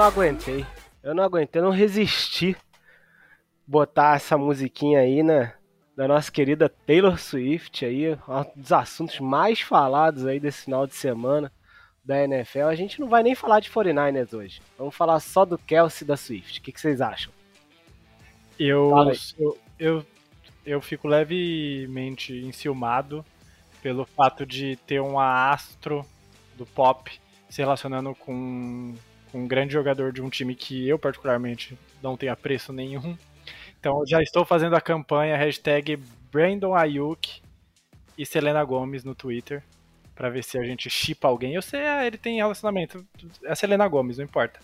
não aguentei. Eu não aguentei, eu não resisti botar essa musiquinha aí, né? Da nossa querida Taylor Swift aí, um dos assuntos mais falados aí desse final de semana da NFL. A gente não vai nem falar de 49ers hoje. Vamos falar só do Kelsey da Swift. O que, que vocês acham? Eu, eu, eu, eu fico levemente enciumado pelo fato de ter uma astro do pop se relacionando com um grande jogador de um time que eu particularmente não tenho apreço nenhum. Então já estou fazendo a campanha hashtag Brandon Ayuk e Selena Gomes no Twitter pra ver se a gente chipa alguém. Eu sei, ah, ele tem relacionamento. É a Selena Gomes, não importa.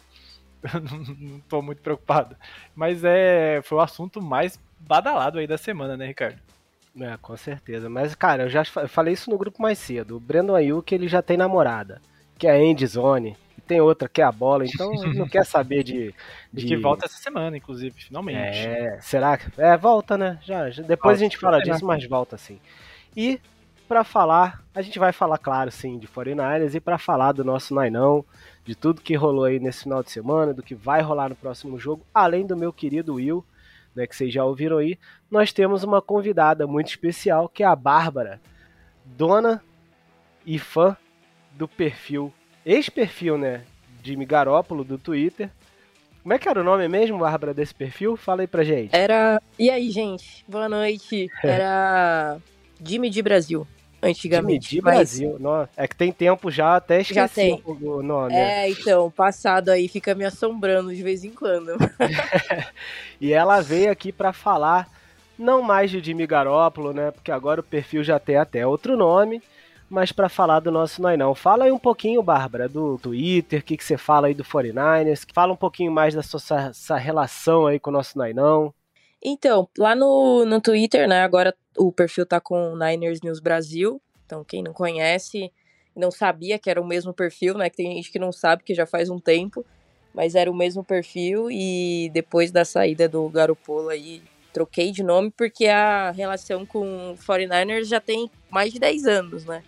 Não, tô muito preocupado. Mas é, foi o assunto mais badalado aí da semana, né, Ricardo? É, com certeza. Mas, cara, eu já falei isso no grupo mais cedo. O Brandon Ayuk, ele já tem namorada, que é a Andy Zone. E tem outra que é a bola, então não quer saber de... E de... que volta essa semana, inclusive, finalmente. É, será que. É, volta, né? Já, já- depois Volta, a gente fala disso, mas volta sim. E pra falar, a gente vai falar, claro, sim, de 49ers e pra falar do nosso Nainão, de tudo que rolou aí nesse final de semana, do que vai rolar no próximo jogo, além do meu querido Will, né, que vocês já ouviram aí, nós temos uma convidada muito especial, que é a Bárbara, dona e fã do perfil, ex-perfil, né, Jimmy Garópolo do Twitter. Como é que era o nome mesmo, Bárbara, desse perfil? Fala aí pra gente. Era. E aí, gente? Boa noite. Era Jimmy de Brasil, Jimmy antigamente. de mas- Brasil. Nossa, é que tem tempo já, até esqueci Já tem. o nome. né? É, então, passado aí fica me assombrando de vez em quando. E ela veio aqui pra falar não mais de Jimmy Garoppolo, né? Porque agora o perfil já tem até outro nome, mas pra falar do nosso Nainão. Fala aí um pouquinho, Bárbara, do Twitter, o que, que você fala aí do 49ers. Fala um pouquinho mais da sua essa- relação aí com o nosso Nainão. Então, lá no, no Twitter, né? Agora o perfil tá com Niners News Brasil. Então, quem não conhece, não sabia que era o mesmo perfil, né? Que tem gente que não sabe, que já faz um tempo. Mas era o mesmo perfil e depois da saída do Garopolo aí, troquei de nome porque a relação com o 49ers já tem mais de 10 anos, né?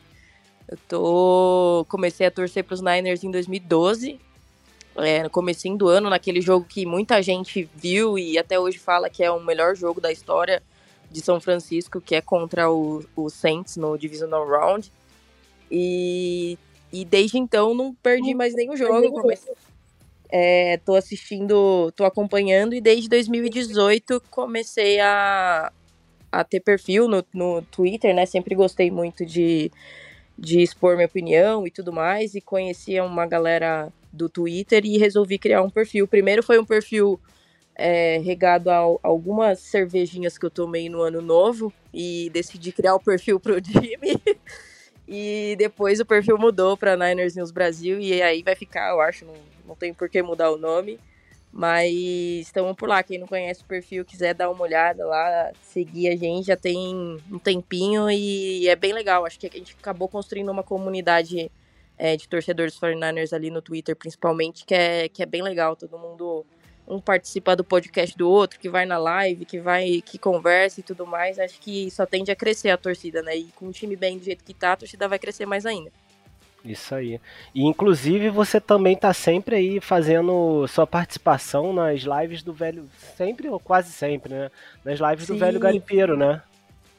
Eu tô... comecei a torcer pros Niners em 2012, é, no comecinho do ano, naquele jogo que muita gente viu e até hoje fala que é o melhor jogo da história de São Francisco, que é contra o, o Saints no Divisional Round. E, e desde então não perdi mais nenhum jogo. Comecei, é, tô assistindo, tô acompanhando e desde 2018 comecei a, a ter perfil no, no Twitter, né? Sempre gostei muito de, de expor minha opinião e tudo mais. E conhecia uma galera do Twitter e resolvi criar um perfil. Primeiro foi um perfil é, regado a, algumas cervejinhas que eu tomei no ano novo e decidi criar o perfil pro Jimmy. e depois o perfil mudou para Niners News Brasil e aí vai ficar, eu acho, não, não tem por que mudar o nome. Mas estamos por lá. Quem não conhece o perfil, quiser dar uma olhada lá, seguir a gente, já tem um tempinho e é bem legal. Acho que a gente acabou construindo uma comunidade é, de torcedores 49ers ali no Twitter, principalmente, que é, que é bem legal. Todo mundo um participa do podcast do outro, que vai na live, que vai, que conversa e tudo mais. Acho que só tende a crescer a torcida, né? E com o time bem do jeito que tá, a torcida vai crescer mais ainda. Isso aí. E inclusive você também tá sempre aí fazendo sua participação nas lives do velho. Sempre ou quase sempre, né? Nas lives do Sim. velho garimpeiro, né?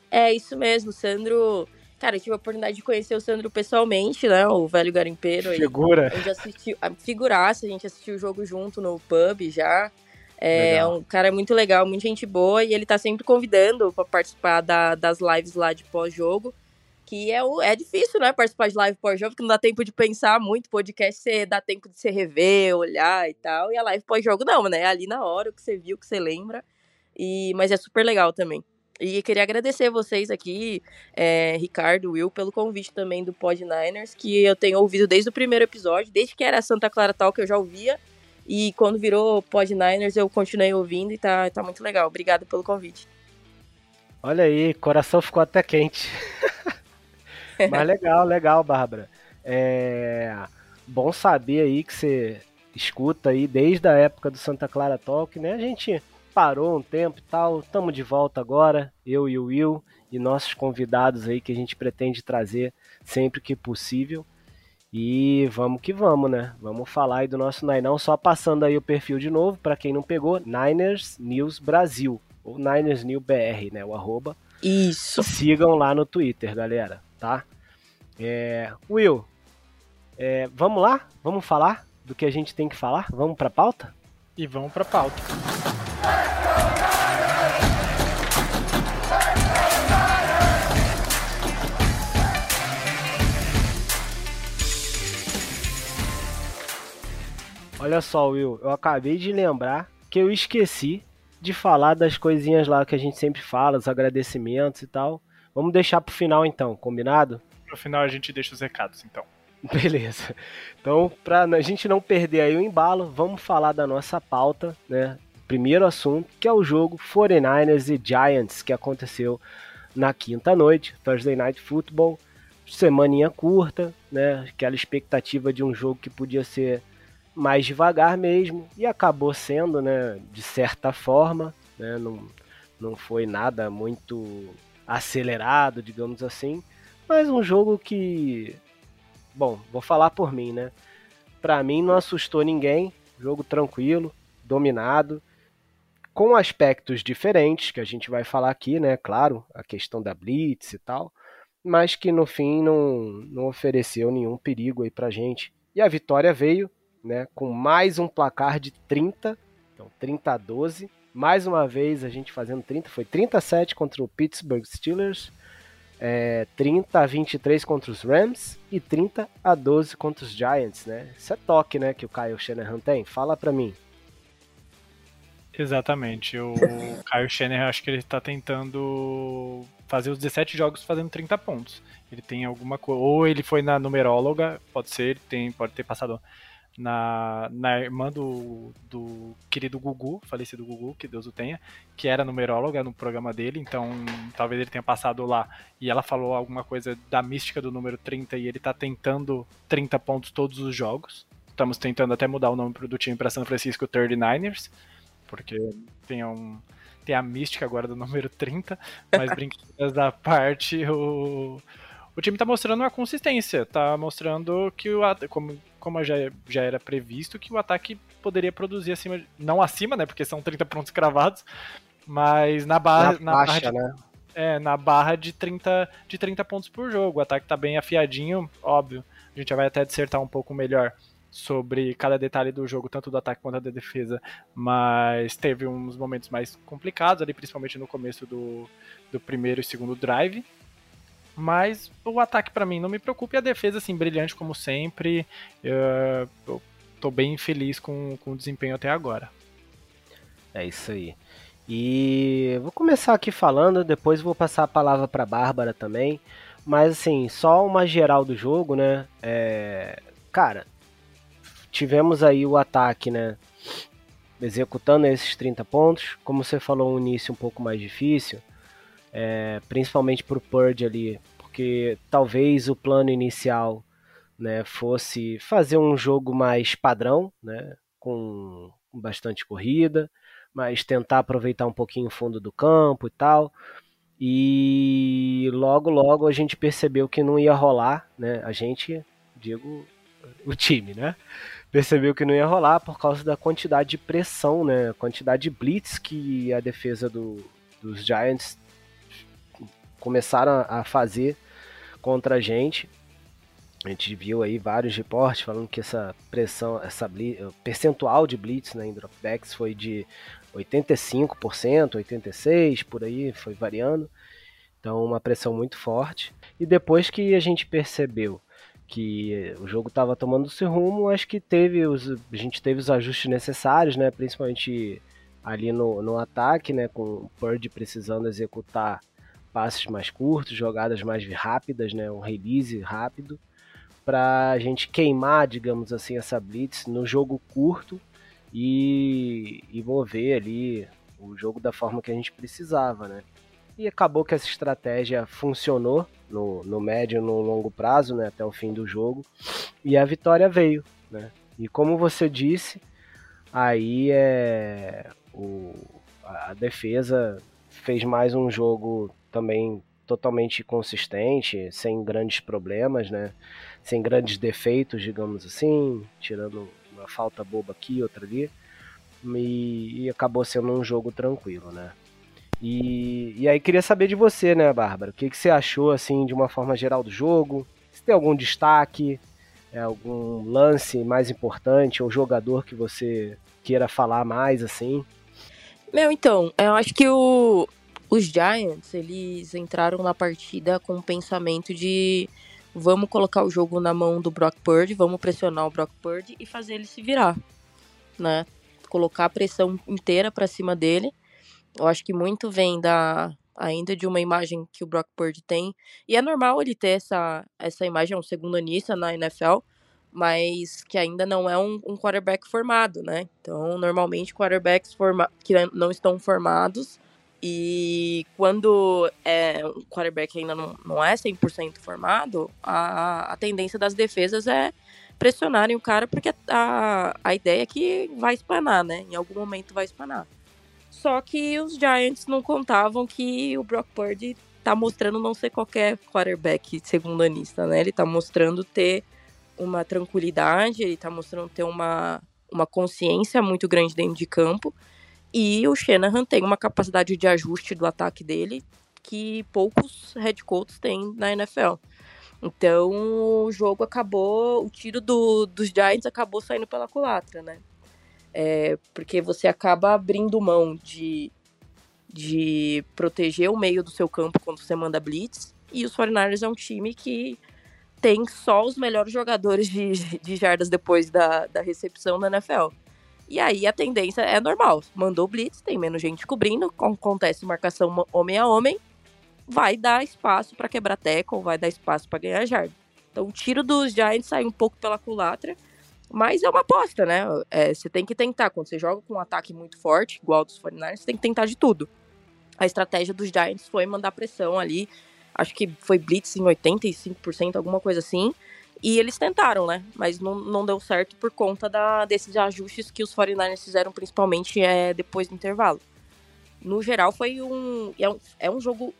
É isso mesmo, o Sandro. Cara, eu tive a oportunidade de conhecer o Sandro pessoalmente, né? O velho garimpeiro. Figura. A gente assistiu, a figuraça, a gente assistiu o jogo junto no pub já. É Legal. um cara muito legal, muita gente boa, e ele tá sempre convidando pra participar da- das lives lá de pós-jogo. Que é, o, é difícil, né? Participar de live pós-jogo, porque não dá tempo de pensar muito. Podcast você dá tempo de você rever, olhar e tal. E a live pós-jogo não, né? É ali na hora o que você viu, o que você lembra. E, mas é super legal também. E queria agradecer vocês aqui, é, Ricardo, Will, pelo convite também do Pod Niners, que eu tenho ouvido desde o primeiro episódio, desde que era Santa Clara Talk eu já ouvia. E quando virou Pod Niners eu continuei ouvindo e tá, tá muito legal. Obrigada pelo convite. Olha aí, coração ficou até quente. Mas legal, legal, Bárbara. É bom saber aí que você escuta aí desde a época do Santa Clara Talk, né? A gente parou um tempo e tal, estamos de volta agora, eu e o Will e nossos convidados aí que a gente pretende trazer sempre que possível. E vamos que vamos, né? Vamos falar aí do nosso Nainão, só passando aí o perfil de novo, para quem não pegou, Niners News Brasil, ou Niners New BR, né? O arroba. Isso. Sigam lá no Twitter, galera, tá? É, Will, é, vamos lá? Vamos falar do que a gente tem que falar? Vamos pra pauta? E vamos pra pauta. Olha só, Will, eu acabei de lembrar que eu esqueci de falar das coisinhas lá que a gente sempre fala, os agradecimentos e tal. Vamos deixar pro final então, combinado? No final a gente deixa os recados, então. Beleza. Então, pra a gente não perder aí o embalo, vamos falar da nossa pauta, né? Primeiro assunto, que é o jogo 49ers e Giants, que aconteceu na quinta noite, Thursday Night Football. Semaninha curta, né? Aquela expectativa de um jogo que podia ser mais devagar mesmo, e acabou sendo, né? De certa forma, né? Não, não foi nada muito acelerado, digamos assim, mas um jogo que bom, vou falar por mim, né? Pra mim não assustou ninguém, jogo tranquilo, dominado, com aspectos diferentes que a gente vai falar aqui, né? Claro, a questão da blitz e tal, mas que no fim não, não ofereceu nenhum perigo aí pra gente. E a vitória veio, né, com mais um placar de 30, então 30 a 12. Mais uma vez a gente fazendo 30, foi 37 contra o Pittsburgh Steelers é, 30 a 23 contra os Rams e 30 a 12 contra os Giants, né? Isso é toque, né, que o Kyle Shanahan tem? Fala pra mim. Exatamente. O Kyle Shanahan, acho que ele tá tentando fazer os 17 jogos fazendo 30 pontos. Ele tem alguma coisa. Ou ele foi na numeróloga, pode ser, tem, pode ter passado na, na irmã do, do querido Gugu, falecido Gugu, que Deus o tenha, que era numeróloga no programa dele, então talvez ele tenha passado lá e ela falou alguma coisa da mística do número 30 e ele tá tentando 30 pontos todos os jogos. Estamos tentando até mudar o nome do time para São Francisco 39ers, porque tem um tem a mística agora do número 30, mas brincadeiras da parte, o o time tá mostrando uma consistência, tá mostrando que o como, como já, já era previsto, que o ataque poderia produzir acima, não acima, né, porque são 30 pontos cravados, mas na barra, na, na barra de, né? é, na barra de 30, de 30 pontos por jogo. O ataque tá bem afiadinho, óbvio. A gente já vai até dissertar um pouco melhor sobre cada detalhe do jogo, tanto do ataque quanto da defesa, mas teve uns momentos mais complicados ali, principalmente no começo do, do primeiro e segundo drive, mas o ataque para mim não me preocupa e a defesa, assim, brilhante como sempre. Eu, eu tô bem feliz com, com o desempenho até agora. É isso aí. E vou começar aqui falando, depois vou passar a palavra para Bárbara também. Mas assim, só uma geral do jogo, né? É... Cara, tivemos aí o ataque, né? Executando esses 30 pontos. Como você falou, um início um pouco mais difícil é, principalmente para o Purge ali, porque talvez o plano inicial né, fosse fazer um jogo mais padrão, né, com bastante corrida, mas tentar aproveitar um pouquinho o fundo do campo e tal. E logo, logo a gente percebeu que não ia rolar, né? A gente, digo, o time, né? Percebeu que não ia rolar por causa da quantidade de pressão, né? A quantidade de blitz que a defesa do, dos Giants começaram a fazer contra a gente. A gente viu aí vários reportes falando que essa pressão, essa blitz, percentual de blitz né, em dropbacks foi de 85%, 86%, por aí, foi variando. Então, uma pressão muito forte. E depois que a gente percebeu que o jogo estava tomando seu rumo, acho que teve os, a gente teve os ajustes necessários, né? Principalmente ali no, no ataque, né? Com o Purdy precisando executar passes mais curtos, jogadas mais rápidas, né, um release rápido, para a gente queimar, digamos assim, essa blitz no jogo curto e, e mover ali o jogo da forma que a gente precisava, né? E acabou que essa estratégia funcionou no, no médio e no longo prazo, né, até o fim do jogo, e a vitória veio, né? E como você disse, aí é o, a defesa fez mais um jogo também totalmente consistente, sem grandes problemas, né? Sem grandes defeitos, digamos assim, tirando uma falta boba aqui, outra ali. E, e acabou sendo um jogo tranquilo, né? E, e aí queria saber de você, né, Bárbara? O que, que você achou, assim, de uma forma geral do jogo? Se tem algum destaque, é, algum lance mais importante, ou jogador que você queira falar mais, assim? Meu, então, eu acho que o, os Giants, eles entraram na partida com o pensamento de vamos colocar o jogo na mão do Brock Purdy, vamos pressionar o Brock Purdy e fazer ele se virar, né? Colocar a pressão inteira para cima dele. Eu acho que muito vem da ainda de uma imagem que o Brock Purdy tem. E é normal ele ter essa, essa imagem, é um segundo anista na NFL, mas que ainda não é um, um quarterback formado, né? Então, normalmente, quarterbacks forma que não estão formados e quando é, um quarterback ainda não, não é 100% formado, a, a tendência das defesas é pressionarem o cara, porque a, a ideia é que vai espanar, né? Em algum momento vai espanar. Só que os Giants não contavam que o Brock Purdy tá mostrando não ser qualquer quarterback segundanista, né? Ele tá mostrando ter uma tranquilidade, ele tá mostrando ter uma, uma consciência muito grande dentro de campo. E o Shanahan tem uma capacidade de ajuste do ataque dele que poucos head coaches têm na NFL. Então o jogo acabou, o tiro do, dos Giants acabou saindo pela culatra, né? É, porque você acaba abrindo mão de, de proteger o meio do seu campo quando você manda blitz. E os 49ers é um time que tem só os melhores jogadores de, de jardas depois da, da recepção da NFL. E aí a tendência é normal. Mandou blitz, tem menos gente cobrindo, acontece marcação homem a homem, vai dar espaço para quebrar tackle, vai dar espaço para ganhar jarda. Então o tiro dos Giants sai um pouco pela culatra, mas é uma aposta, né? É, você tem que tentar. Quando você joga com um ataque muito forte, igual dos 49ers, você tem que tentar de tudo. A estratégia dos Giants foi mandar pressão ali. Acho que foi blitz em 85%, alguma coisa assim. E eles tentaram, né? Mas não, não deu certo por conta da, desses ajustes que os 49ers fizeram, principalmente é, depois do intervalo. No geral, foi um. É um, é um jogo.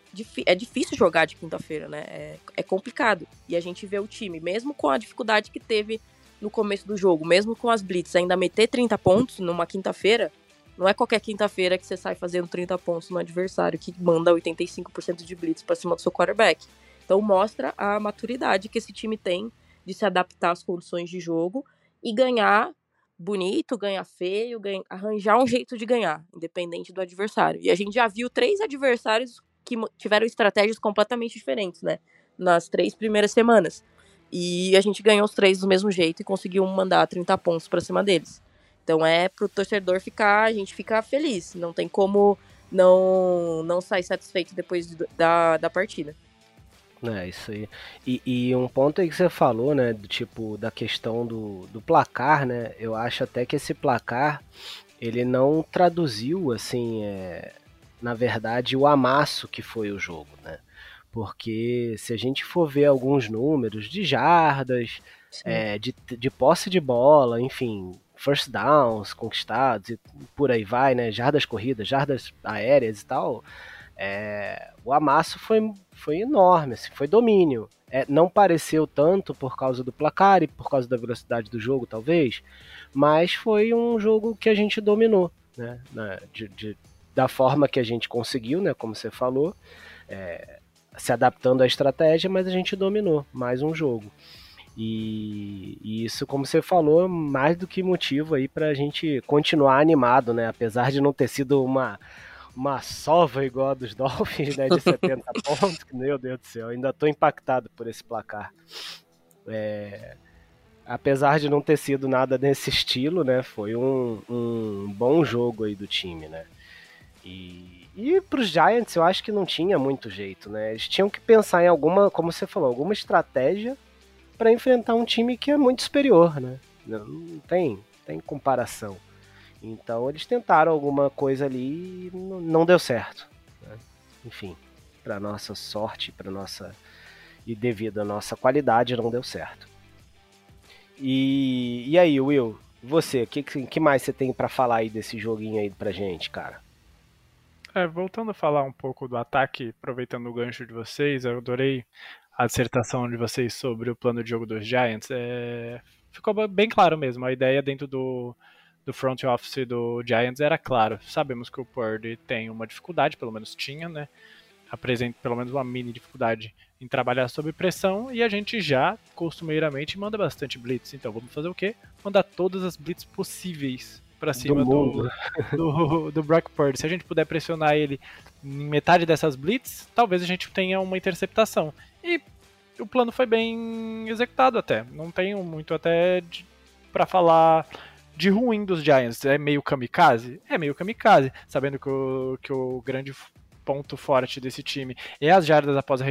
É difícil jogar de quinta-feira, né? É, é complicado. E a gente vê o time, mesmo com a dificuldade que teve no começo do jogo, mesmo com as blitz, ainda meter 30 pontos numa quinta-feira, não é qualquer quinta-feira que você sai fazendo 30 pontos no adversário que manda 85% de blitz para cima do seu quarterback. Então mostra a maturidade que esse time tem de se adaptar às condições de jogo e ganhar bonito, ganhar feio, ganhar, arranjar um jeito de ganhar, independente do adversário. E a gente já viu três adversários que tiveram estratégias completamente diferentes, né? Nas três primeiras semanas. E a gente ganhou os três do mesmo jeito e conseguiu mandar 30 pontos para cima deles. Então é pro torcedor ficar, a gente ficar feliz. Não tem como não não sair satisfeito depois da, da partida. É, isso aí. E, e, um ponto aí que você falou, né, do tipo, da questão do, do placar, né, eu acho até que esse placar, ele não traduziu, assim, é, na verdade, o amasso que foi o jogo, né, porque se a gente for ver alguns números de jardas, é, de, de posse de bola, enfim, first downs conquistados e por aí vai, né, jardas corridas, jardas aéreas e tal, é, o amasso foi, foi enorme, assim, foi domínio. É, não pareceu tanto por causa do placar e por causa da velocidade do jogo, talvez, mas foi um jogo que a gente dominou, né? De, de, da forma que a gente conseguiu, né? Como você falou, é, se adaptando à estratégia, mas a gente dominou mais um jogo. E, e, isso, como você falou, mais do que motivo aí para a gente continuar animado, né? Apesar de não ter sido uma uma sova igual a dos Dolphins, né, de 70 pontos, meu Deus do céu, ainda estou impactado por esse placar. É, apesar de não ter sido nada nesse estilo, né, foi um, um bom jogo aí do time, né. E, e para os Giants eu acho que não tinha muito jeito, né, eles tinham que pensar em alguma, como você falou, alguma estratégia para enfrentar um time que é muito superior, né, não tem, tem comparação. Então eles tentaram alguma coisa ali e não deu certo. Né? Enfim, para nossa sorte, para nossa e devido à nossa qualidade não deu certo. E, e aí, Will, você, o que, que mais você tem pra falar aí desse joguinho aí pra gente, cara? É, voltando a falar um pouco do ataque, aproveitando o gancho de vocês, eu adorei a dissertação de vocês sobre o plano de jogo dos Giants. É, ficou bem claro mesmo, a ideia dentro do, do front office do Giants era claro. Sabemos que o Purdy tem uma dificuldade, pelo menos tinha, né? Apresenta pelo menos uma mini dificuldade em trabalhar sob pressão e a gente já costumeiramente manda bastante blitz. Então vamos fazer o quê? Mandar todas as blitz possíveis para cima do, mundo. do, do Brock Purdy. Se a gente puder pressionar ele em metade dessas blitz, talvez a gente tenha uma interceptação. E o plano foi bem executado até. Não tenho muito até para falar de ruim dos Giants. É meio kamikaze? É meio kamikaze, sabendo que o, que o grande ponto forte desse time é as jardas após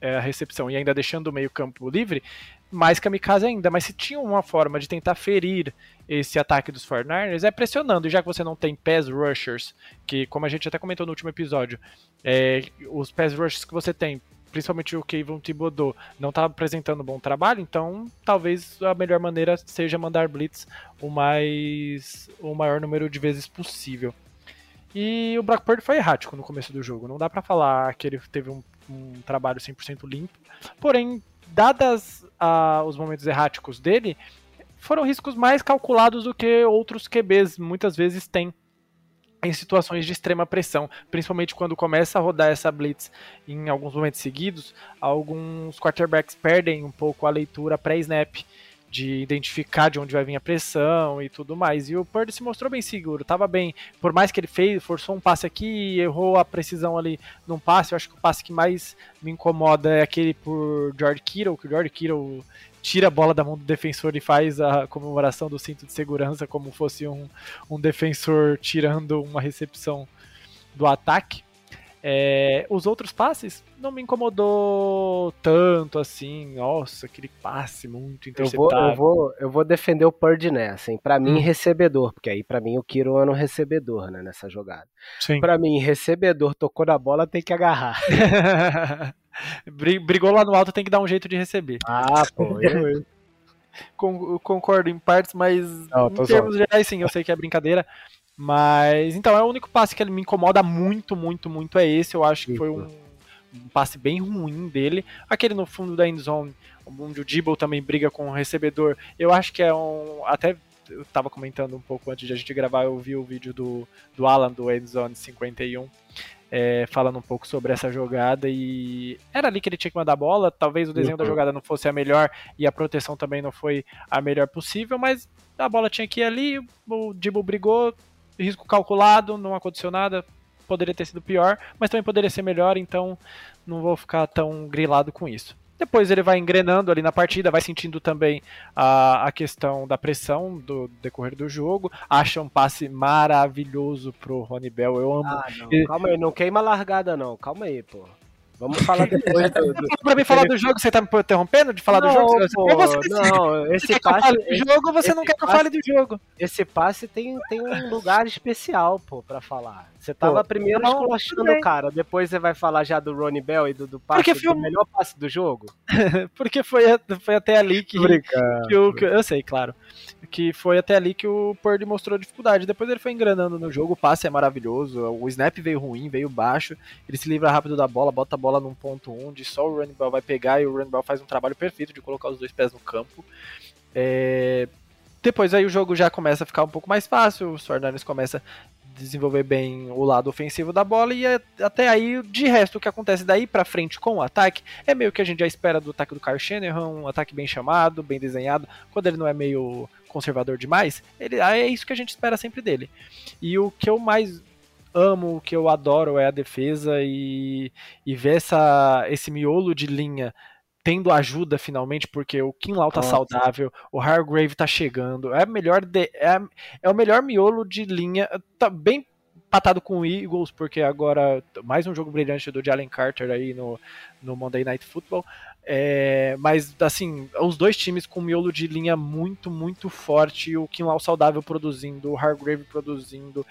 é, a recepção e ainda deixando o meio campo livre, mais kamikaze ainda. Mas se tinha uma forma de tentar ferir esse ataque dos 49ers, é pressionando. E já que você não tem pass rushers, que como a gente até comentou no último episódio, é, os pass rushers que você tem, principalmente o Kevin Thibodeau, não está apresentando bom trabalho, então talvez a melhor maneira seja mandar blitz o mais o maior número de vezes possível. E o Brock Purdy foi errático no começo do jogo. Não dá pra falar que ele teve um, um trabalho 100% limpo. Porém, dadas os momentos erráticos dele, foram riscos mais calculados do que outros QBs muitas vezes têm em situações de extrema pressão, principalmente quando começa a rodar essa blitz em alguns momentos seguidos, alguns quarterbacks perdem um pouco a leitura pré-snap de identificar de onde vai vir a pressão e tudo mais. E o Purdy se mostrou bem seguro, estava bem. Por mais que ele fez, forçou um passe aqui, errou a precisão ali num passe. Eu acho que o passe que mais me incomoda é aquele por George Kittle, que o George Kittle tira a bola da mão do defensor e faz a comemoração do cinto de segurança como fosse um, um defensor tirando uma recepção do ataque. É, os outros passes não me incomodou tanto assim. Nossa, aquele passe muito Eu vou, eu, vou, eu vou defender o Purdy nessa, hein? Pra mim, Hum. recebedor, porque aí pra mim o Kiro é um recebedor, né, nessa jogada. Pra mim, recebedor tocou na bola, tem que agarrar. Bri- Brigou lá no alto, tem que dar um jeito de receber. Ah, pô, eu, Con- concordo em partes, mas Não, em termos gerais, sim, eu sei que é brincadeira. Mas então é o único passe que ele me incomoda muito, muito, muito é esse. Eu acho que foi um, um passe bem ruim dele. Aquele no fundo da endzone, onde o Dibble também briga com o recebedor. Eu acho que é um. Até eu tava comentando um pouco antes de a gente gravar, eu vi o vídeo do, do Alan do Endzone 51. É, falando um pouco sobre essa jogada e era ali que ele tinha que mandar a bola. Talvez o desenho da Uhum. jogada não fosse a melhor e a proteção também não foi a melhor possível, mas a bola tinha que ir ali, o Dibo brigou, risco calculado, não aconteceu nada, poderia ter sido pior, mas também poderia ser melhor, então não vou ficar tão grilado com isso. Depois ele vai engrenando ali na partida, vai sentindo também a, a questão da pressão do decorrer do jogo. Acha um passe maravilhoso pro Rony Bell. Eu amo. Ah, não. Calma aí, não queima a largada, não. Calma aí, pô. Vamos falar depois do. do... pra mim falar do jogo, você tá me interrompendo de falar do não, jogo? Você- pô, ou você não, Você esse quer que passe, fale do jogo ou você não quer que eu passe- fale do jogo? esse passe tem, tem um lugar especial, pô, pra falar. Você tava Pô, primeiro não, esculachando o cara, depois você vai falar já do Ronnie Bell e do, do passe, Porque do filme- melhor passe do jogo? Porque foi, foi até ali que, que o, que- eu sei, claro. Que foi até ali que o Purdy mostrou dificuldade. Depois ele foi engranando no jogo, o passe é maravilhoso, o snap veio ruim, veio baixo, ele se livra rápido da bola, bota a bola num ponto onde só o running vai pegar e o running faz um trabalho perfeito de colocar os dois pés no campo. É, Depois aí o jogo já começa a ficar um pouco mais fácil, os 49ers começa a desenvolver bem o lado ofensivo da bola e até aí, de resto, o que acontece daí pra frente com o ataque é meio que a gente já espera do ataque do Kyle Shanahan, um ataque bem chamado, bem desenhado, quando ele não é meio conservador demais, ele, é isso que a gente espera sempre dele. E o que eu mais amo, o que eu adoro é a defesa e, e ver essa, esse miolo de linha tendo ajuda finalmente, porque o Kinlaw tá Nossa. saudável, o Hargrave tá chegando, é, melhor de- é, é o melhor miolo de linha, tá bem empatado com o Eagles, porque agora mais um jogo brilhante do Jalen Carter aí no, no Monday Night Football. É, mas assim, os dois times com miolo de linha muito, muito forte, o Kinlaw saudável produzindo, o Hargrave produzindo.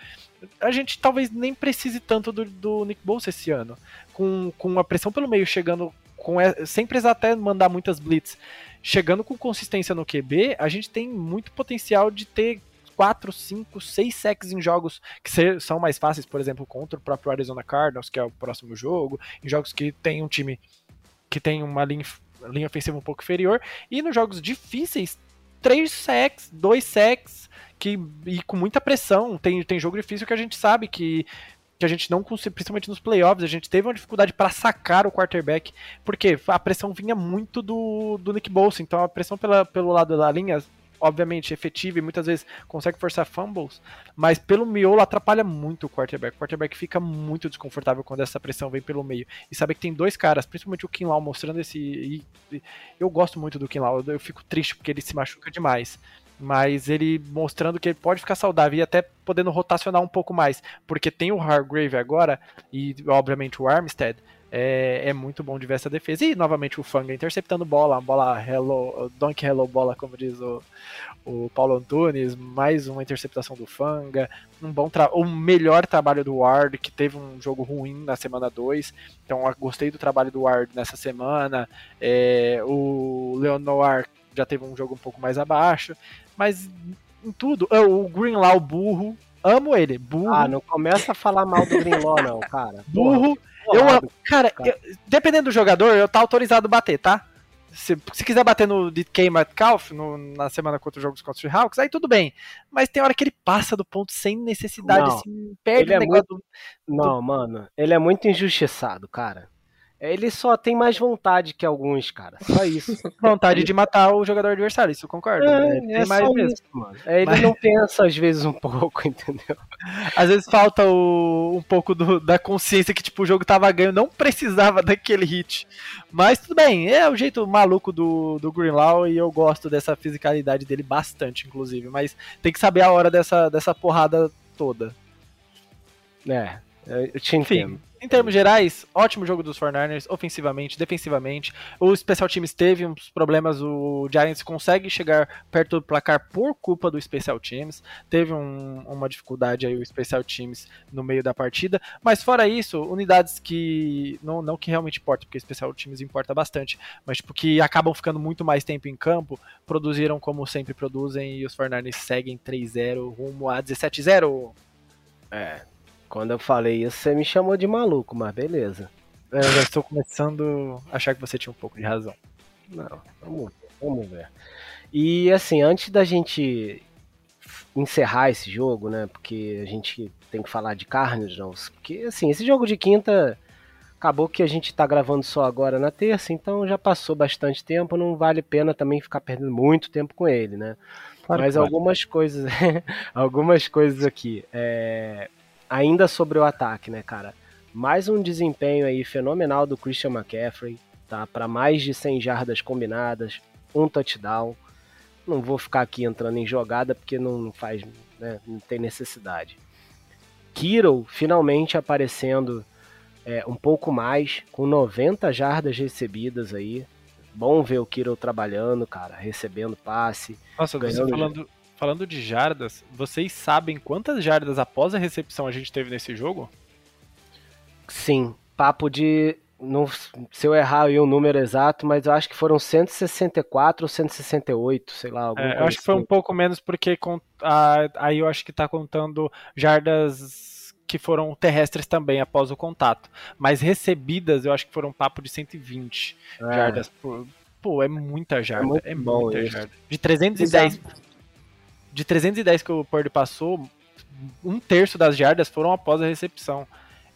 A gente talvez nem precise tanto do, do Nick Bosa esse ano. Com, com a pressão pelo meio chegando com sem precisar até mandar muitas blitz, chegando com consistência no QB, a gente tem muito potencial de ter 4, 5, 6 sacks em jogos que são mais fáceis, por exemplo, contra o próprio Arizona Cardinals, que é o próximo jogo, em jogos que tem um time que tem uma linha, linha ofensiva um pouco inferior, e nos jogos difíceis, 3 sacks, 2 sacks, que, e com muita pressão. Tem, tem jogo difícil que a gente sabe que, que a gente não consegue, principalmente nos playoffs, a gente teve uma dificuldade para sacar o quarterback, porque a pressão vinha muito do, do Nick Bolsa, então a pressão pela, pelo lado da linha, obviamente efetiva e muitas vezes consegue forçar fumbles, mas pelo miolo atrapalha muito o quarterback. O quarterback fica muito desconfortável quando essa pressão vem pelo meio. E saber que tem dois caras, principalmente o Kinlaw mostrando esse. e- e- eu gosto muito do Kinlaw, eu, eu fico triste porque ele se machuca demais. Mas ele mostrando que ele pode ficar saudável e até podendo rotacionar um pouco mais. Porque tem o Hargrave agora e, obviamente, o Armstead. É, é muito bom de ver essa defesa. E, novamente, o Fanga interceptando bola, bola hello, donkey hello bola, como diz o, o Paulo Antunes. Mais uma interceptação do Fanga. Um bom o melhor trabalho do Ward, que teve um jogo ruim na semana 2. Então, gostei do trabalho do Ward nessa semana. É, o Leonor já teve um jogo um pouco mais abaixo. Mas em tudo, o Greenlaw burro, amo ele, burro, Ah, não começa a falar mal do Greenlaw, não, cara. burro. Porra, Eu. Cara, eu- dependendo do jogador, eu tá autorizado a bater, tá? Se, se quiser bater no DK Metcalf no, na semana contra os jogos contra os Seahawks, aí tudo bem. Mas tem hora que ele passa do ponto sem necessidade, Não, assim, perde ele o é negócio. muito- Não, mano, ele é muito injustiçado, cara. Ele só tem mais vontade que alguns, cara. Só isso. Vontade de matar o jogador adversário, isso eu concordo. né? É, Tem é mais mesmo. isso, mano. É, Ele Mas- não pensa, às vezes, um pouco, entendeu? Às vezes falta o- um pouco do- da consciência que tipo, o jogo tava ganho, não precisava daquele hit. Mas tudo bem, é o jeito maluco do, do Greenlaw e eu gosto dessa fisicalidade dele bastante, inclusive. Mas tem que saber a hora dessa, dessa porrada toda. É, eu te Enfim, entendo. Em termos gerais, ótimo jogo dos 49ers, ofensivamente, defensivamente. O Special Teams teve uns problemas, o Giants consegue chegar perto do placar por culpa do Special Teams. Teve um- uma dificuldade aí o Special Teams no meio da partida. Mas fora isso, unidades que. Não, não que realmente importa, porque Special Teams importa bastante, mas tipo, que acabam ficando muito mais tempo em campo, produziram como sempre produzem e os 49ers seguem 3-0 rumo a 17-0. É. Quando eu falei isso, você me chamou de maluco, mas beleza. Eu já estou começando a achar que você tinha um pouco de razão. Não, vamos, vamos ver. E assim, antes da gente encerrar esse jogo, né? Porque a gente tem que falar de Cardinals, porque assim, esse jogo de quinta acabou que a gente tá gravando só agora na terça, então já passou bastante tempo, não vale a pena também ficar perdendo muito tempo com ele, né? Mas algumas coisas, algumas coisas aqui. é, ainda sobre o ataque, né, cara? Mais um desempenho aí fenomenal do Christian McCaffrey, tá? Para mais de 100 jardas combinadas, um touchdown. Não vou ficar aqui entrando em jogada porque não faz, né, não tem necessidade. Kittle finalmente aparecendo é, um pouco mais, com 90 jardas recebidas aí. Bom ver o Kittle trabalhando, cara, recebendo passe. Nossa, você falando, falando de jardas, vocês sabem quantas jardas após a recepção a gente teve nesse jogo? Sim, papo de. Não, se eu errar aí o número exato, mas eu acho que foram 164 ou 168, sei lá. É, eu acho que foi um assim. pouco menos porque aí eu acho que tá contando jardas que foram terrestres também após o contato. Mas recebidas eu acho que foram um papo de 120 É, jardas por. Pô, é muita jarda. muito É, bom muita isso. jarda. De 310. De 310 que o Purdy passou, um terço das jardas foram após a recepção.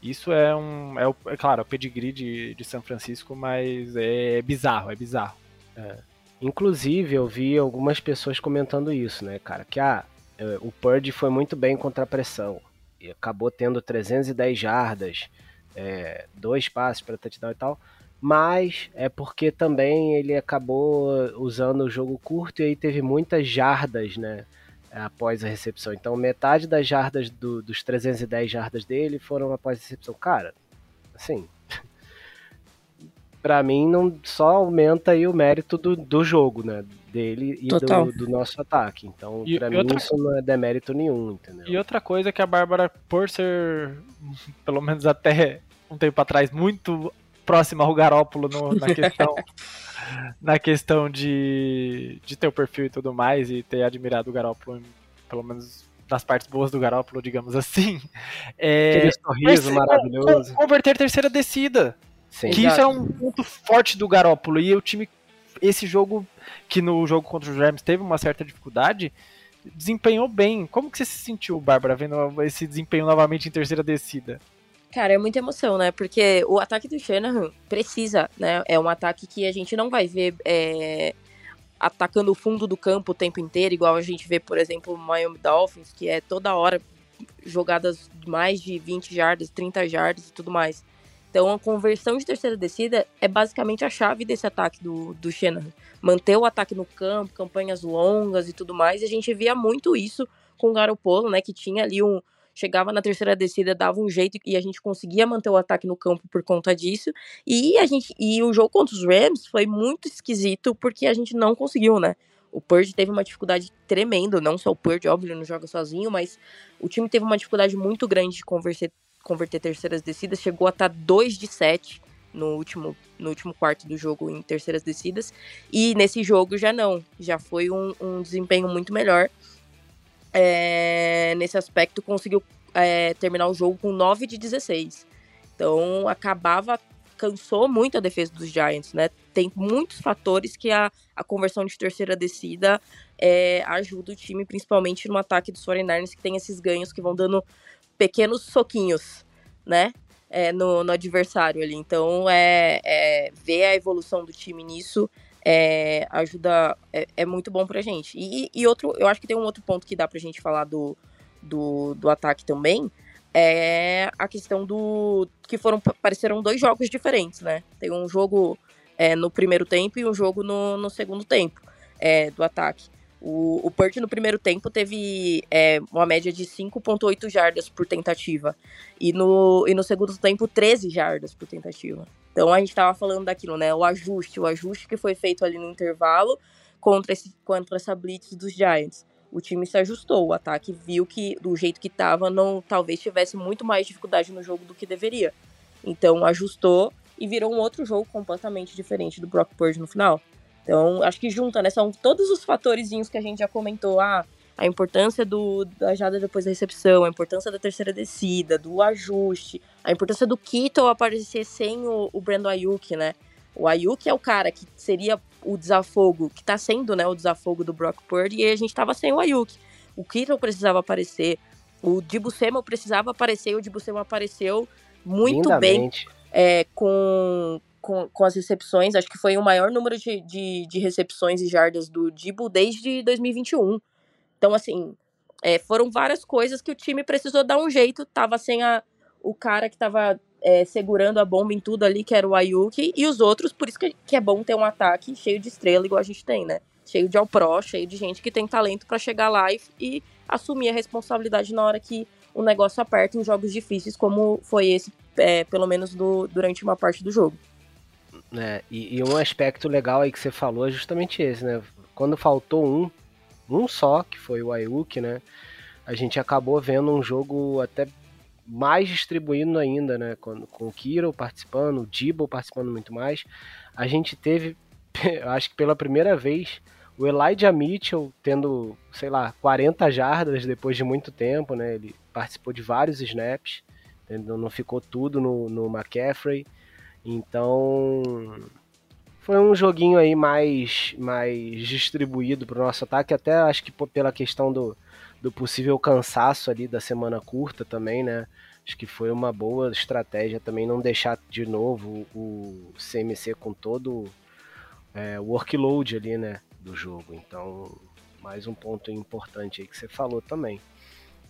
Isso é um. É, o- é claro, é o pedigree de, de São Francisco, mas é bizarro, é bizarro. Inclusive, eu vi algumas pessoas comentando isso, né, cara? Que ah, eh, o Purdy foi muito bem contra a pressão. E acabou tendo 310 jardas, eh, dois passes para touchdown e tal. Mas é porque também ele acabou usando o jogo curto e aí teve muitas jardas, né? Após a recepção. Então, metade das jardas do- dos 310 jardas dele foram após a recepção. Cara, assim, Pra mim não só aumenta aí o mérito do, do jogo, né? Dele e do, do nosso ataque. Então, E- pra e mim outra- isso não é demérito nenhum, entendeu? E outra coisa que a Bárbara, por ser, pelo menos até um tempo atrás, muito próxima ao Garópolo no- na questão, na questão de, de ter o perfil e tudo mais, e ter admirado o Garópolo, pelo menos nas partes boas do Garópolo, digamos assim. É, Aquele sorriso terceira- maravilhoso. con- Converter terceira descida. Sim. Que isso é um ponto forte do Garópolo. E o time, esse jogo, que no jogo contra os Rams teve uma certa dificuldade, desempenhou bem. Como que você se sentiu, Bárbara, vendo esse desempenho novamente em terceira descida? Cara, é muita emoção, né? Porque o ataque do Shanahan precisa, né? É um ataque que a gente não vai ver é, atacando o fundo do campo o tempo inteiro, igual a gente vê, por exemplo, o Miami Dolphins, que é toda hora jogadas mais de 20 jardas, 30 jardas e tudo mais. Então, a conversão de terceira descida é basicamente a chave desse ataque do, do Shanahan. Manter o ataque no campo, campanhas longas e tudo mais. E a gente via muito isso com o Garoppolo, né? Que tinha ali um, chegava na terceira descida, dava um jeito e a gente conseguia manter o ataque no campo por conta disso. E a gente e o jogo contra os Rams foi muito esquisito porque a gente não conseguiu, né? O Purge teve uma dificuldade tremenda, não só o Purge, óbvio, ele não joga sozinho, mas o time teve uma dificuldade muito grande de converter, converter terceiras descidas, chegou a estar 2 de 7 no último, no último quarto do jogo em terceiras descidas, e nesse jogo já não, já foi um, um desempenho muito melhor. É, nesse aspecto, conseguiu é, terminar o jogo com 9 de 16. Então, acabava, cansou muito a defesa dos Giants, né? Tem muitos fatores que a, a conversão de terceira descida é, ajuda o time, principalmente no ataque dos 49ers, que tem esses ganhos que vão dando pequenos soquinhos, né? É, no, no adversário ali. Então, é, é, ver a evolução do time nisso é, ajuda, é, é muito bom pra gente. E, e outro, eu acho que tem um outro ponto que dá pra gente falar do, do, do ataque também, é a questão do. que foram pareceram dois jogos diferentes, né? Tem um jogo é, no primeiro tempo e um jogo no, no segundo tempo é, do ataque. O, o no primeiro tempo teve é, uma média de 5,8 jardas por tentativa. E no, e no segundo tempo, 13 jardas por tentativa. Então a gente estava falando daquilo, né? O ajuste, o ajuste que foi feito ali no intervalo contra, esse, contra essa blitz dos Giants. O time se ajustou, o ataque viu que do jeito que estava, não talvez tivesse muito mais dificuldade no jogo do que deveria. Então ajustou e virou um outro jogo completamente diferente do Brock Purdy no final. Então, acho que junta, né? São todos os fatorzinhos que a gente já comentou. Ah, a importância do, da jada depois da recepção, a importância da terceira descida, do ajuste, a importância do Kittle aparecer sem o, o Brandon Ayuk, né? O Ayuk é o cara que seria o desafogo, que tá sendo, né, o desafogo do Brock Purdy, e a gente tava sem o Ayuk. O Kittle precisava aparecer, o Dibu Samuel precisava aparecer, e o Dibu Samuel apareceu muito bem Lindamente. é, com, com, com as recepções. Acho que foi o maior número de, de, de recepções e jardas do Dibu desde 2021. Então, assim, é, foram várias coisas que o time precisou dar um jeito. Tava sem a, o cara que tava é, segurando a bomba em tudo ali, que era o Ayuk, e os outros, por isso que, que é bom ter um ataque cheio de estrela, igual a gente tem, né? Cheio de all-pro, cheio de gente que tem talento para chegar lá e, e assumir a responsabilidade na hora que o negócio aperta em jogos difíceis, como foi esse, é, pelo menos do, durante uma parte do jogo. É, e, e um aspecto legal aí que você falou é justamente esse, né? Quando faltou um, um só, que foi o Ayuk, né? A gente acabou vendo um jogo até mais distribuído ainda, né? Com, com o Kiro participando, o Dibble participando muito mais. A gente teve, acho que pela primeira vez, o Elijah Mitchell tendo, sei lá, 40 jardas depois de muito tempo, né? Ele participou de vários snaps, não ficou tudo no, no McCaffrey. Então, foi um joguinho aí mais, mais distribuído para o nosso ataque, até acho que pela questão do, do possível cansaço ali da semana curta também, né? Acho que foi uma boa estratégia também não deixar de novo o CMC com todo é, o workload ali, né? Do jogo. Então, mais um ponto importante aí que você falou também.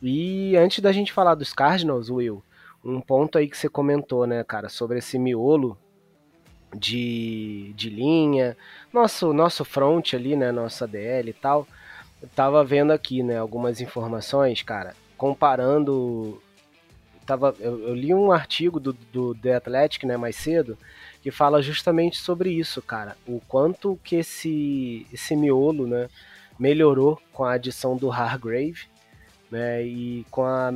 E antes da gente falar dos Cardinals, Will, um ponto aí que você comentou, né, cara, sobre esse miolo de, de linha, nosso, nosso front ali, né, nossa DL e tal. Eu tava vendo aqui, né, algumas informações, cara, comparando. Tava, eu, eu li um artigo do, do The Athletic, né, mais cedo, que fala justamente sobre isso, cara. O quanto que esse, esse miolo, né, melhorou com a adição do Hargrave, né, e com a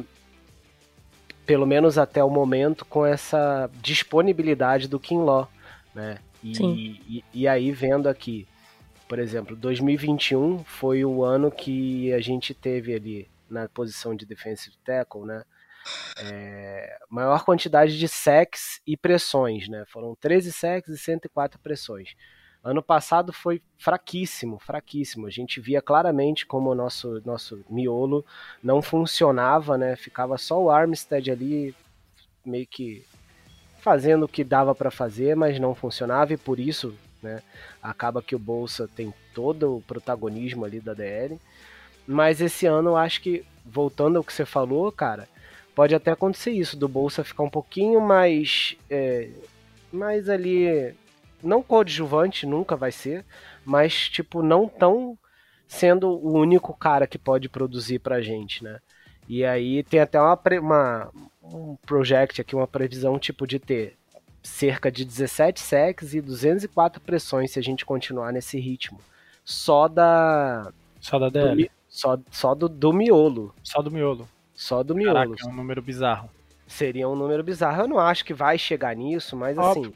pelo menos até o momento, com essa disponibilidade do Kinlaw, né? E, e, e aí vendo aqui, por exemplo, 2021 foi o ano que a gente teve ali na posição de defensive tackle, né? É, maior quantidade de sacks e pressões, né? Foram 13 sacks e 104 pressões. Ano passado foi fraquíssimo, fraquíssimo. A gente via claramente como o nosso, nosso miolo não funcionava, né? Ficava só o Armstead ali, meio que fazendo o que dava para fazer, mas não funcionava e por isso, né? Acaba que o Bolsa tem todo o protagonismo ali da DL. Mas esse ano eu acho que, voltando ao que você falou, cara, pode até acontecer isso, do Bolsa ficar um pouquinho mais. É, mais ali. Não coadjuvante, nunca vai ser, mas, tipo, não tão sendo o único cara que pode produzir pra gente, né? E aí tem até uma, uma um project aqui, uma previsão tipo de ter cerca de 17 sacks e 204 pressões se a gente continuar nesse ritmo. Só da Só da do, DL. mi- só, só do, do miolo, Só do miolo. só do miolo. Caraca, é um número bizarro. Seria um número bizarro. Eu não acho que vai chegar nisso, mas Óbvio.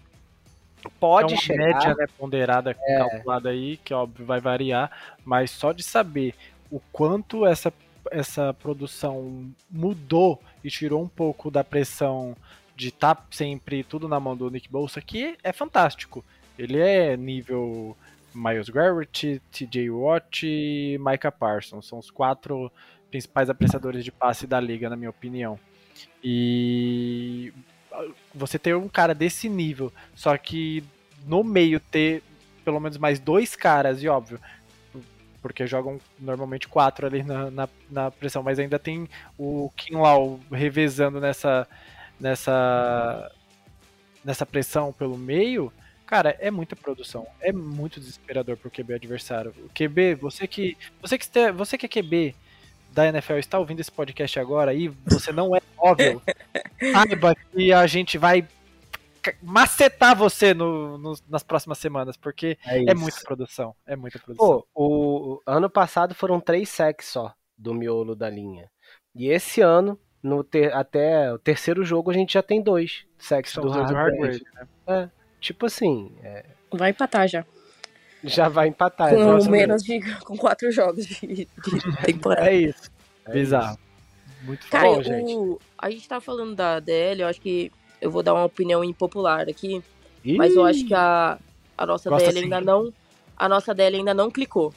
assim, pode é uma chegar. média né, ponderada, calculada aí, que óbvio vai variar, mas só de saber o quanto essa, essa produção mudou e tirou um pouco da pressão de estar sempre tudo na mão do Nick Bolsa, que é fantástico. Ele é nível Miles Garrett, TJ Watt e Micah Parsons. São os quatro principais apressadores de passe da liga, na minha opinião. E você ter um cara desse nível, só que no meio ter pelo menos mais dois caras, e óbvio, porque jogam normalmente quatro ali na, na, na pressão, mas ainda tem o Kinlaw revezando nessa, nessa, nessa pressão pelo meio, cara, é muita produção, é muito desesperador pro QB adversário. O QB, você que, você que, este- você que é QB da NFL está ouvindo esse podcast agora e você não é óbvio, saiba que a gente vai macetar você no- no- nas próximas semanas, porque É, é isso. muita produção. É muita produção. Pô, o, o ano passado foram três sacks só do miolo da linha. E esse ano, no ter- até o terceiro jogo, a gente já tem dois sacks do do. Hardgrave, né? Tipo assim, é, Vai empatar já. já vai empatar. com Nossa, menos de. com quatro jogos de, de temporada. É isso. É Bizarro. Muito Cara, Bom, o- gente. a gente tá falando da DL, eu acho que eu vou dar uma opinião impopular aqui, isso. mas eu acho que a, a nossa DL sim. ainda não. A nossa DL ainda não clicou.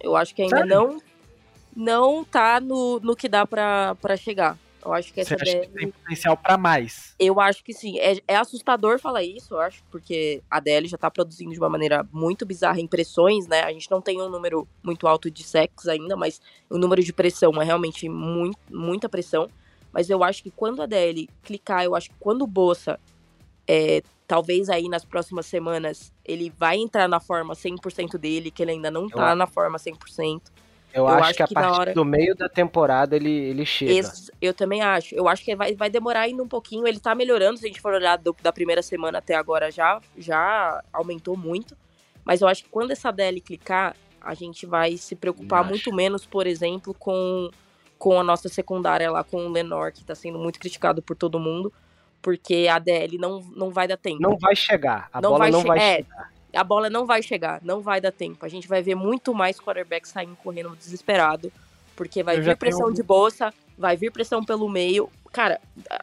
Eu acho que ainda Sério? não não tá no, no que dá pra chegar. Eu acho que Você essa acha DL. que tem potencial pra mais? Eu acho que sim. É, é assustador falar isso, eu acho, porque a DL já tá produzindo de uma maneira muito bizarra impressões, né? A gente não tem um número muito alto de sacks ainda, mas o número de pressão é realmente muito, muita pressão. Mas eu acho que quando a DL clicar, eu acho que quando o Bolsa, é, talvez aí nas próximas semanas, ele vai entrar na forma 100% dele, que ele ainda não tá acho. na forma 100%. eu, eu acho, acho que a que partir hora- do meio da temporada ele, ele chega. Esse- eu também acho. Eu acho que vai, vai demorar ainda um pouquinho. Ele tá melhorando, se a gente for olhar do- da primeira semana até agora, já, já aumentou muito. Mas eu acho que quando essa DL clicar, a gente vai se preocupar muito menos, por exemplo, com, com a nossa secundária lá, com o Lenor, que tá sendo muito criticado por todo mundo. Porque a DL não, não vai dar tempo. Não vai chegar. A Não bola vai não che- vai é. chegar. A bola não vai chegar, não vai dar tempo. A gente vai ver muito mais quarterback saindo correndo desesperado. Porque vai Eu vir pressão tenho- de bolsa, vai vir pressão pelo meio. Cara,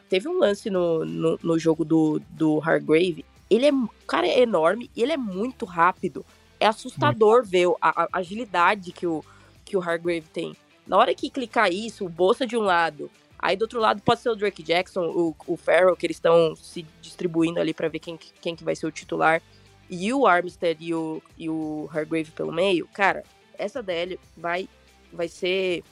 teve um lance no, no, no jogo do, do Hargrave. Ele é, o cara é enorme e ele é muito rápido. É assustador ver a, a agilidade que o, que o Hargrave tem. Na hora que clicar isso, o Bolsa de um lado, aí do outro lado pode ser o Drake Jackson, o, o Farrell, que eles estão se distribuindo ali pra ver quem, que- quem que vai ser o titular. E o Armstead e o, e o Hargrave pelo meio, cara, essa DL vai, vai ser.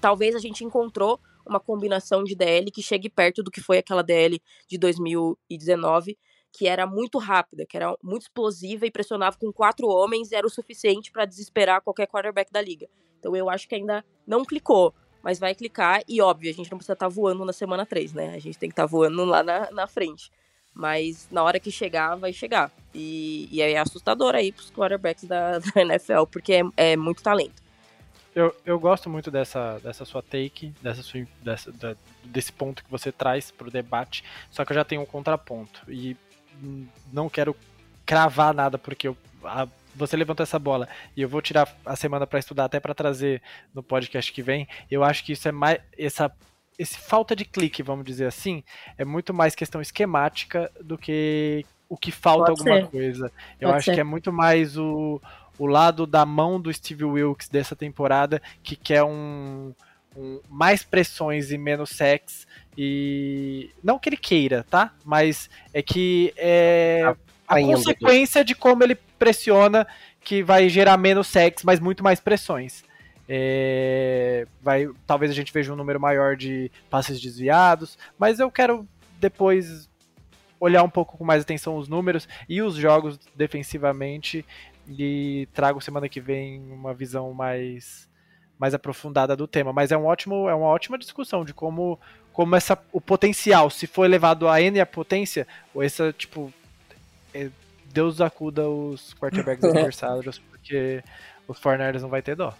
Talvez a gente encontrou uma combinação de DL que chegue perto do que foi aquela DL de 2019, que era muito rápida, que era muito explosiva e pressionava com quatro homens era o suficiente para desesperar qualquer quarterback da liga. Então eu acho que ainda não clicou, mas vai clicar e óbvio, a gente não precisa estar voando na semana 3, né? A gente tem que estar voando lá na, na frente. Mas na hora que chegar, vai chegar. E, e é assustador aí pros quarterbacks da, da NFL, porque é, é muito talento. Eu, eu gosto muito dessa, dessa sua take, dessa sua, dessa, da- desse ponto que você traz pro debate, só que eu já tenho um contraponto. E não quero cravar nada, porque eu, a- você levantou essa bola e eu vou tirar a semana pra estudar até pra trazer no podcast que vem. Eu acho que isso é mais. Essa, esse falta de clique, vamos dizer assim, é muito mais questão esquemática do que o que falta Pode alguma ser. coisa. Eu Pode acho ser. que é muito mais o, o lado da mão do Steve Wilkes dessa temporada que quer um, um- mais pressões e menos sex e não que ele queira, tá? Mas é que é a indo. consequência de como ele pressiona que vai gerar menos sex, mas muito mais pressões. É, vai, talvez a gente veja um número maior de passes desviados, mas eu quero depois olhar um pouco com mais atenção os números e os jogos defensivamente e trago semana que vem uma visão mais mais aprofundada do tema, mas é um ótimo é uma ótima discussão de como como essa o potencial, se for elevado a n a potência, ou essa tipo é, Deus acuda os quarterbacks adversários porque os Forners não vai ter dó.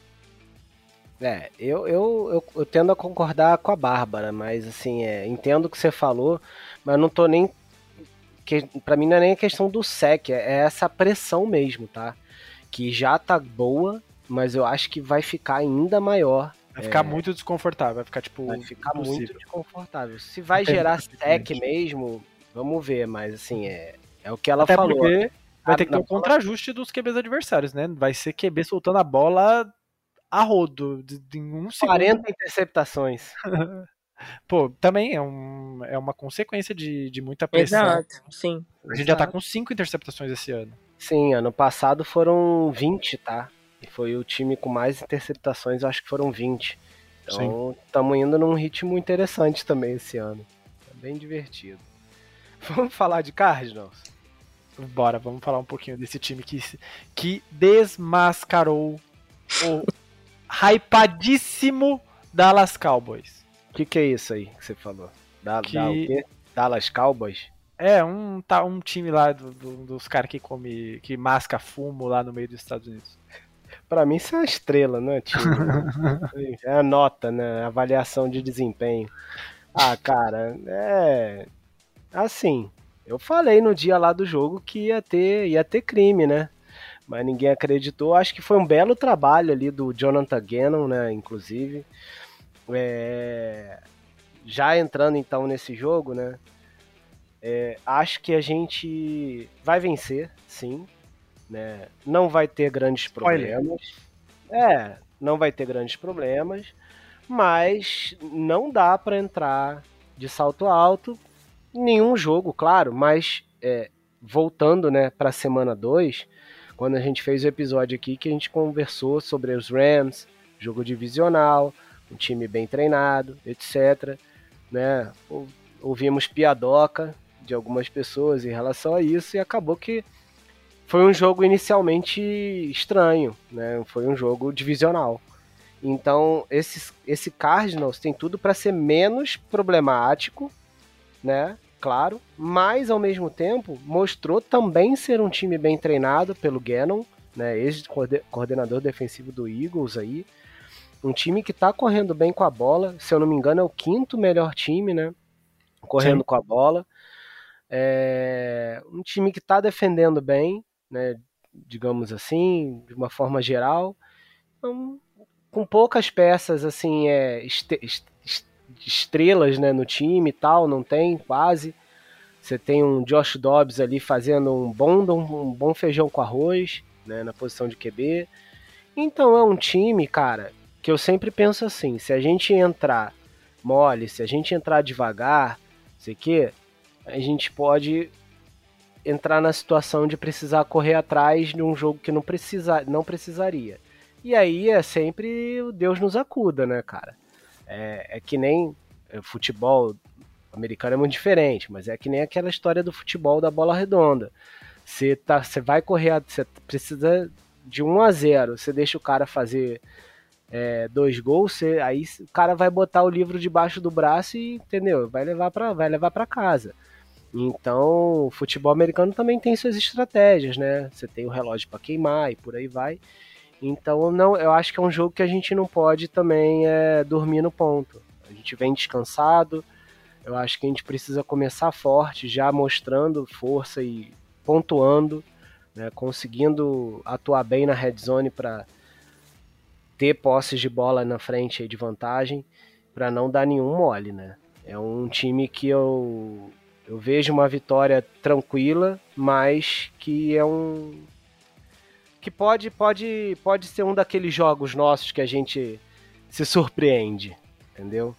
É, eu, eu, eu, eu tendo a concordar com a Bárbara, mas assim, é, entendo o que você falou, mas não tô nem. Que, pra mim não é nem a questão do sec, é, é essa pressão mesmo, tá? Que já tá boa, mas eu acho que vai ficar ainda maior. Vai ficar muito desconfortável, vai ficar tipo Vai ficar muito impossível. desconfortável. Se vai Entendi, gerar sec mesmo, vamos ver, mas assim, é, é o que ela Até falou. porque vai ter que ter na um contra-ajuste dos QBs adversários, né? Vai ser QB soltando a bola a rodo, de, de um segundo. 40 interceptações. Pô, também é, um, é uma consequência de, de muita pressão. Exato, sim. A gente já tá Exato. com cinco interceptações esse ano. Sim, ano passado foram 20, tá? E foi o time com mais interceptações, eu acho que foram 20. Então, estamos indo num ritmo interessante também esse ano. É bem divertido. Vamos falar de Cardinals? Bora, vamos falar um pouquinho desse time que, que desmascarou o hypadíssimo Dallas Cowboys. O que, que é isso aí que você falou? Da, Que- da o quê? Dallas Cowboys? É, um, tá, um time lá do- do- dos caras que come. que masca fumo lá no meio dos Estados Unidos. Pra mim isso é uma estrela, né, time? é a nota, né? Avaliação de desempenho. Ah, cara, é. Assim, eu falei no dia lá do jogo que ia ter, ia ter crime, né? Mas ninguém acreditou. Acho que foi um belo trabalho ali do Jonathan Gannon, né? Inclusive. É, Já entrando então nesse jogo, né? é, acho que a gente vai vencer, sim. Né? Não vai ter grandes problemas. É, não vai ter grandes problemas, mas não dá pra entrar de salto alto em nenhum jogo, claro, mas é, voltando, né, para semana 2, quando a gente fez o episódio aqui que a gente conversou sobre os Rams, jogo divisional, um time bem treinado, etc, né? Ou- Ouvimos piadoca de algumas pessoas em relação a isso e acabou que foi um jogo inicialmente estranho, né? Foi um jogo divisional. Então, esse, esse Cardinals tem tudo para ser menos problemático, né? Claro, mas ao mesmo tempo mostrou também ser um time bem treinado pelo Gannon, né? Ex-coordenador defensivo do Eagles aí. Um time que tá correndo bem com a bola, se eu não me engano, é o quinto melhor time, né? Correndo Sim. com a bola. É um time que tá defendendo bem, né? Digamos assim, de uma forma geral. Então, com poucas peças assim é est- est- estrelas né, no time e tal, não tem quase. Você tem um Josh Dobbs ali fazendo um bom, um bom feijão com arroz, né, na posição de QB. Então é um time, cara, que eu sempre penso assim, se a gente entrar mole, se a gente entrar devagar, sei que, a gente pode entrar na situação de precisar correr atrás de um jogo que não precisa, não precisaria. E aí é sempre o Deus nos acuda, né, cara? É, é que nem é, futebol americano é muito diferente, mas é que nem aquela história do futebol da bola redonda. Você tá, você vai correr, você precisa de 1 a 0, você deixa o cara fazer é, dois gols, aí o cara vai botar o livro debaixo do braço e entendeu? Vai levar para vai levar para casa. Então, o futebol americano também tem suas estratégias, né? Você tem o relógio para queimar e por aí vai. Então não, eu acho que é um jogo que a gente não pode também é, dormir no ponto. A gente vem descansado. Eu acho que a gente precisa começar forte, já mostrando força e pontuando, né, conseguindo atuar bem na red zone para ter posses de bola na frente de vantagem, para não dar nenhum mole, né? É um time que eu eu vejo uma vitória tranquila, mas que é um que pode pode pode ser um daqueles jogos nossos que a gente se surpreende, entendeu?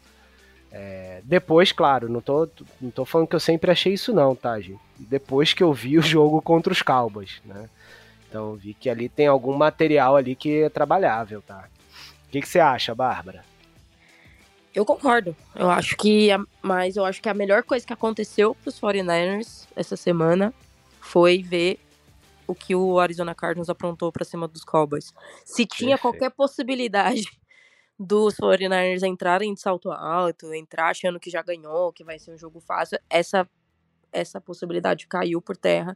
É, depois, claro, não tô, não tô falando que eu sempre achei isso não, tá, gente? Depois que eu vi o jogo contra os Cowboys, né? Então vi que ali tem algum material ali que é trabalhável, tá? O que, que você acha, Bárbara? Eu concordo. Eu acho que. A, mas eu acho que a melhor coisa que aconteceu pros 49ers essa semana foi ver o que o Arizona Cardinals aprontou pra cima dos Cowboys. Se tinha Perfeito. qualquer possibilidade dos 49ers entrarem de salto alto, entrar achando que já ganhou, que vai ser um jogo fácil, essa, essa possibilidade caiu por terra.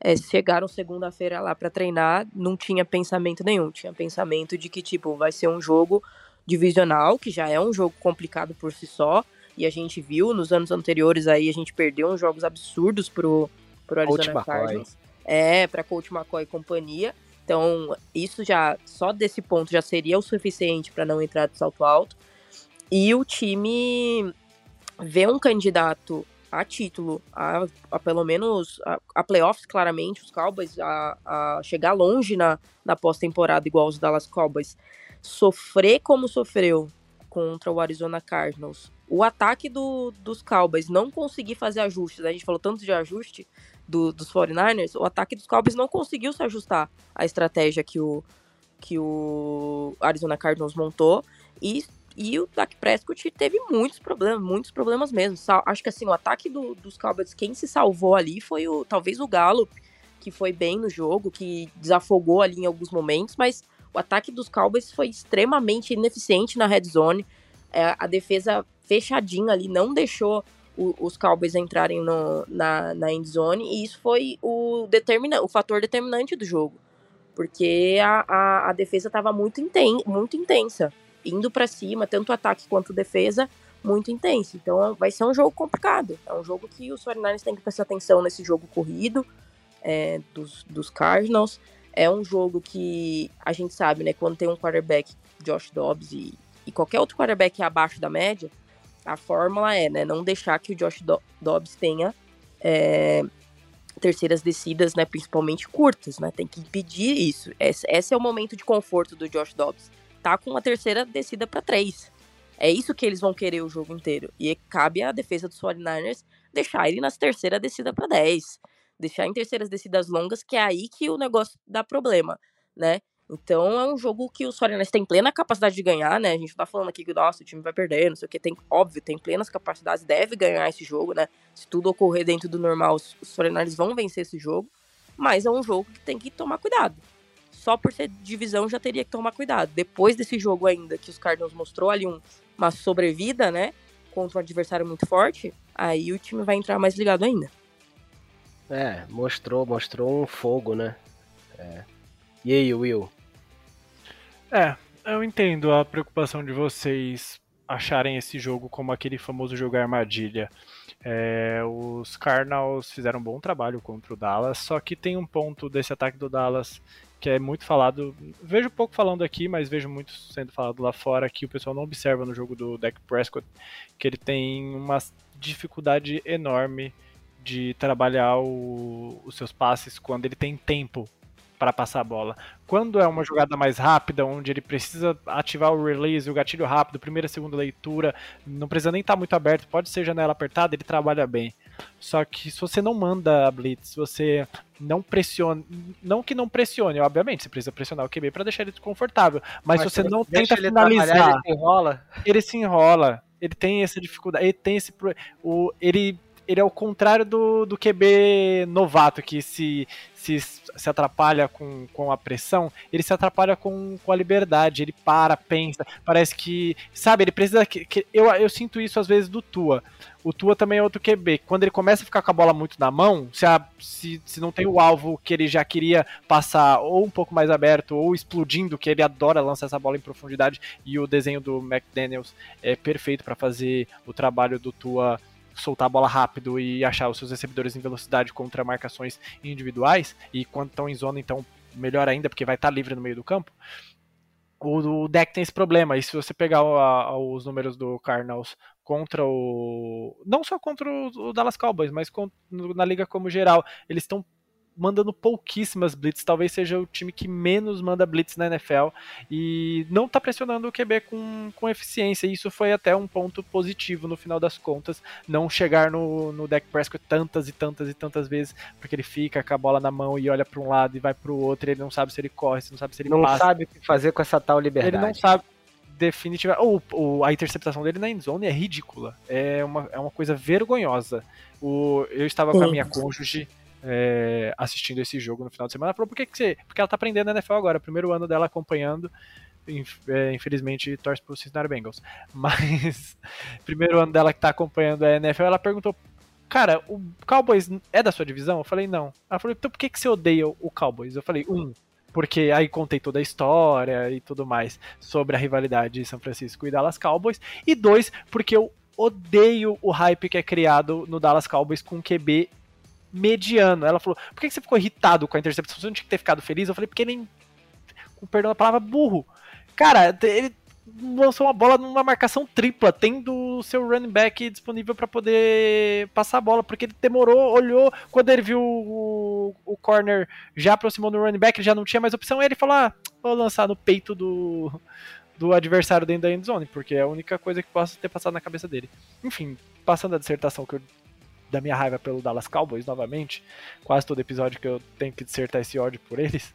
É, chegaram segunda-feira lá pra treinar, não tinha pensamento nenhum. Tinha pensamento de que, tipo, vai ser um jogo divisional, que já é um jogo complicado por si só. E a gente viu nos anos anteriores aí, a gente perdeu uns jogos absurdos pro, pro Coach Arizona McCoy. Cardinals. É, pra Coach McCoy e companhia. Então, isso já, só desse ponto já seria o suficiente para não entrar de salto alto. E o time vê um candidato a título, a, a pelo menos a, a playoffs, claramente, os Cowboys, a, a chegar longe na, na pós-temporada, igual os Dallas Cowboys, sofrer como sofreu contra o Arizona Cardinals, o ataque do, dos Cowboys não conseguir fazer ajustes, a gente falou tanto de ajuste do, dos 49ers, o ataque dos Cowboys não conseguiu se ajustar à estratégia que o, que o Arizona Cardinals montou, e e o Dak Prescott teve muitos problemas, muitos problemas mesmo. Acho que assim, o ataque do- dos Cowboys, quem se salvou ali foi o talvez o Gallup, que foi bem no jogo, que desafogou ali em alguns momentos, mas o ataque dos Cowboys foi extremamente ineficiente na red zone. É, a defesa fechadinha ali não deixou o- os Cowboys entrarem no- na, na end zone, e isso foi o, determina, o fator determinante do jogo. Porque a, a, a defesa estava muito, inten, muito intensa indo pra cima, tanto ataque quanto defesa, muito intenso. Então vai ser um jogo complicado. É um jogo que os 49ers têm que prestar atenção nesse jogo corrido é, dos, dos Cardinals. É um jogo que a gente sabe, né? Quando tem um quarterback, Josh Dobbs e, e qualquer outro quarterback abaixo da média, a fórmula é, né? Não deixar que o Josh Do- Dobbs tenha é, terceiras descidas, né? Principalmente curtas, né? Tem que impedir isso. Esse, esse é o momento de conforto do Josh Dobbs tá com uma terceira descida para três. É isso que eles vão querer o jogo inteiro. E cabe à defesa dos 49ers deixar ele nas terceiras descida para 10. Deixar em terceiras descidas longas, que é aí que o negócio dá problema, né? Então é um jogo que os 49ers têm plena capacidade de ganhar, né? A gente tá falando aqui que nossa, o time vai perder, não sei o que. Tem, óbvio, tem plenas capacidades, deve ganhar esse jogo, né? Se tudo ocorrer dentro do normal, os, 49ers vão vencer esse jogo. Mas é um jogo que tem que tomar cuidado só por ser divisão já teria que tomar cuidado. Depois desse jogo ainda, que os Cardinals mostrou ali um, uma sobrevida, né? Contra um adversário muito forte, aí o time vai entrar mais ligado ainda. É, mostrou, mostrou um fogo, né? É. E aí, Will? É, eu entendo a preocupação de vocês acharem esse jogo como aquele famoso jogo armadilha. É, os Cardinals fizeram um bom trabalho contra o Dallas, só que tem um ponto desse ataque do Dallas que é muito falado. Vejo pouco falando aqui, mas vejo muito sendo falado lá fora que o pessoal não observa no jogo do Dak Prescott, que ele tem uma dificuldade enorme de trabalhar o- os seus passes quando ele tem tempo para passar a bola. Quando é uma jogada mais rápida, onde ele precisa ativar o release, o gatilho rápido, primeira, segunda leitura, não precisa nem estar muito aberto, pode ser janela apertada, ele trabalha bem. Só que se você não manda a blitz, se você não pressiona, não que não pressione, obviamente, você precisa pressionar o QB para deixar ele desconfortável, mas, se você não tenta ele finalizar, ele se enrola. ele se enrola, ele tem essa dificuldade, ele tem esse o ele ele é o contrário do, do QB novato, que se, se, se atrapalha com, com a pressão, ele se atrapalha com, com a liberdade, ele para, pensa, parece que, sabe, ele precisa, que, que- eu, eu sinto isso às vezes do Tua, o Tua também é outro QB, quando ele começa a ficar com a bola muito na mão, se, a- se, se não tem o alvo que ele já queria passar, ou um pouco mais aberto, ou explodindo, que ele adora lançar essa bola em profundidade, e o desenho do McDaniels é perfeito para fazer o trabalho do Tua soltar a bola rápido e achar os seus recebedores em velocidade contra marcações individuais, e quando estão em zona, então melhor ainda, porque vai estar livre no meio do campo. O, o deck tem esse problema, e se você pegar o- a- os números do Cardinals contra o. Não só contra o, o Dallas Cowboys, mas con- no- na liga como geral, eles estão mandando pouquíssimas blitz, talvez seja o time que menos manda blitz na NFL e não tá pressionando o QB com, com eficiência. E isso foi até um ponto positivo no final das contas, não chegar no, no Dak Prescott tantas e tantas e tantas vezes, porque ele fica com a bola na mão e olha para um lado e vai para o outro, ele não sabe se ele corre, se não sabe se ele Não passa. sabe o que fazer com essa tal liberdade. Ele não sabe definitivamente. Ou ou a interceptação dele na endzone é ridícula. É uma, é uma coisa vergonhosa. O, eu estava com a minha cônjuge é, assistindo esse jogo no final de semana. Ela falou, por que, que você. Porque ela tá aprendendo na NFL agora, primeiro ano dela acompanhando. É, Infelizmente torce pro Cincinnati Bengals. Mas primeiro ano dela que tá acompanhando a NFL, ela perguntou. Cara, o Cowboys é da sua divisão? Eu falei, não. Ela falou, então por que, que você odeia o Cowboys? Eu falei, um, porque aí contei toda a história e tudo mais sobre a rivalidade de São Francisco e Dallas Cowboys. E dois, porque eu odeio o hype que é criado no Dallas Cowboys com QB mediano. Ela falou, por que você ficou irritado com a interceptação? Você não tinha que ter ficado feliz? Eu falei, porque nem. Com perdão da palavra, burro. Cara, ele lançou uma bola numa marcação tripla, tendo o seu running back disponível para poder passar a bola, porque ele demorou, olhou, quando ele viu o, o corner já aproximou do running back, ele já não tinha mais opção, ele falou: ah, vou lançar no peito do, do adversário dentro da endzone, porque é a única coisa que possa ter passado na cabeça dele. Enfim, passando a dissertação que eu, da minha raiva pelo Dallas Cowboys novamente, quase todo episódio que eu tenho que dissertar esse ódio por eles.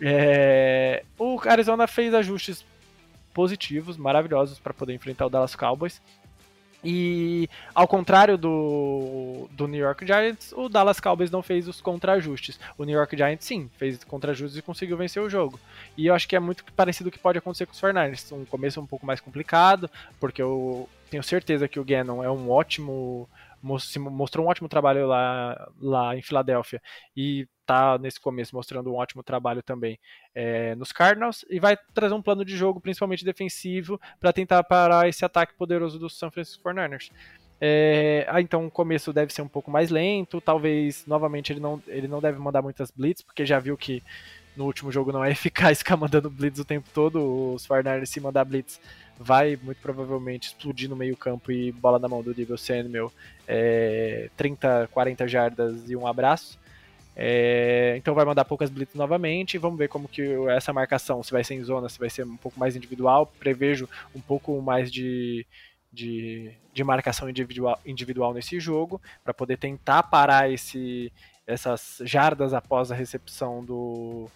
é, o Arizona fez ajustes positivos, maravilhosos para poder enfrentar o Dallas Cowboys. E ao contrário do, do New York Giants, o Dallas Cowboys não fez os contra-ajustes. O New York Giants sim, fez contra-ajustes e conseguiu vencer o jogo. E eu acho que é muito parecido o que pode acontecer com os 49ers. Um começo um pouco mais complicado, porque eu tenho certeza que o Gannon é um ótimo mostrou um ótimo trabalho lá, lá em Filadélfia e tá nesse começo mostrando um ótimo trabalho também é, nos Cardinals e vai trazer um plano de jogo principalmente defensivo para tentar parar esse ataque poderoso dos San Francisco 49ers. É, ah, então o começo deve ser um pouco mais lento, talvez novamente ele não, ele não deve mandar muitas blitz, porque já viu que no último jogo não é eficaz ficar mandando blitz o tempo todo, os 49ers se mandar blitz vai muito provavelmente explodir no meio campo e bola na mão do Devil Samuel, é, 30, 40 jardas e um abraço. É, então vai mandar poucas blitz novamente. Vamos ver como que essa marcação, se vai ser em zona, se vai ser um pouco mais individual. Prevejo um pouco mais de, de, de marcação individual, individual nesse jogo, para poder tentar parar esse, essas jardas após a recepção do,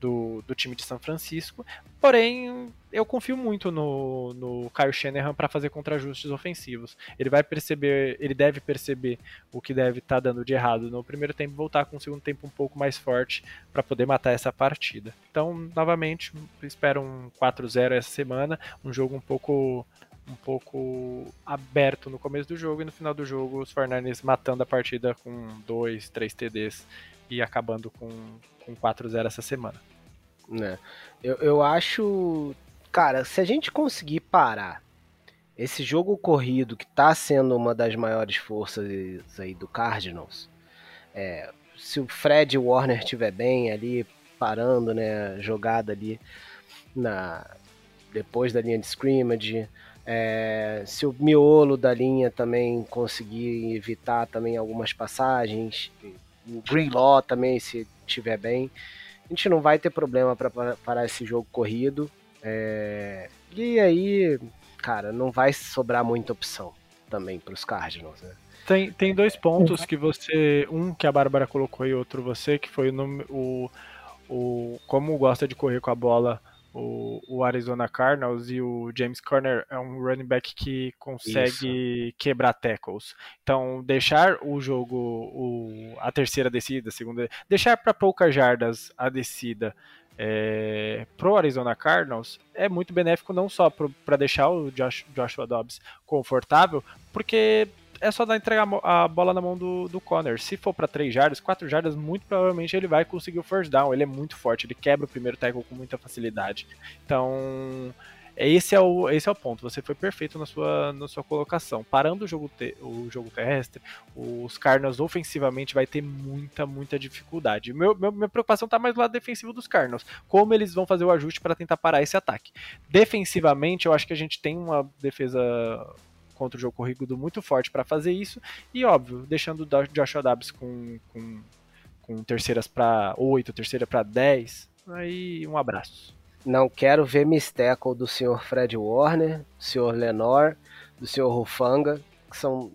do, do time de São Francisco. Porém, eu confio muito no, no Kyle Shanahan para fazer contra-ajustes ofensivos. Ele vai perceber, ele deve perceber o que deve estar dando de errado no primeiro tempo, voltar com um segundo tempo um pouco mais forte para poder matar essa partida. Então, novamente, espero um 4-0 essa semana, um jogo um pouco um pouco aberto no começo do jogo e no final do jogo os 49ers matando a partida com 2, 3 TDs e acabando com, com 4-0 essa semana. né? Eu, eu acho. Cara, se a gente conseguir parar esse jogo corrido, que tá sendo uma das maiores forças aí do Cardinals, é, se o Fred Warner estiver bem ali, parando, né, jogada ali na depois da linha de scrimmage, é, se o miolo da linha também conseguir evitar também algumas passagens, o Greenlaw também se estiver bem, a gente não vai ter problema para parar esse jogo corrido. É, e aí, cara, não vai sobrar muita opção também para os Cardinals, né? Tem, tem dois pontos que você. Um que a Bárbara colocou e outro você, que foi o, o, o como gosta de correr com a bola o, o Arizona Cardinals e o James Conner é um running back que consegue quebrar tackles. Então, deixar o jogo, o, a terceira descida, a segunda, deixar para poucas jardas a descida é, pro Arizona Cardinals é muito benéfico não só para deixar o Josh, Joshua Dobbs confortável, porque é só dar entregar a bola na mão do, do Conner. Se for para 3 jardas, 4 jardas, muito provavelmente ele vai conseguir o first down. Ele é muito forte, ele quebra o primeiro tackle com muita facilidade. Então, esse é o, esse é o ponto. Você foi perfeito na sua, na sua colocação. Parando o jogo, o jogo terrestre, os Cardinals ofensivamente vai ter muita, muita dificuldade. Meu, meu- minha preocupação tá mais do lado defensivo dos Cardinals. Como eles vão fazer o ajuste para tentar parar esse ataque. Defensivamente, eu acho que a gente tem uma defesa contra o jogo corrido muito forte para fazer isso. E óbvio, deixando o Joshua Dobbs com, com, com terceiras para 8, terceira para 10. Aí um abraço. Não quero ver Miss Tackle do senhor Fred Warner, do senhor Lenore, do senhor Rufanga, que são.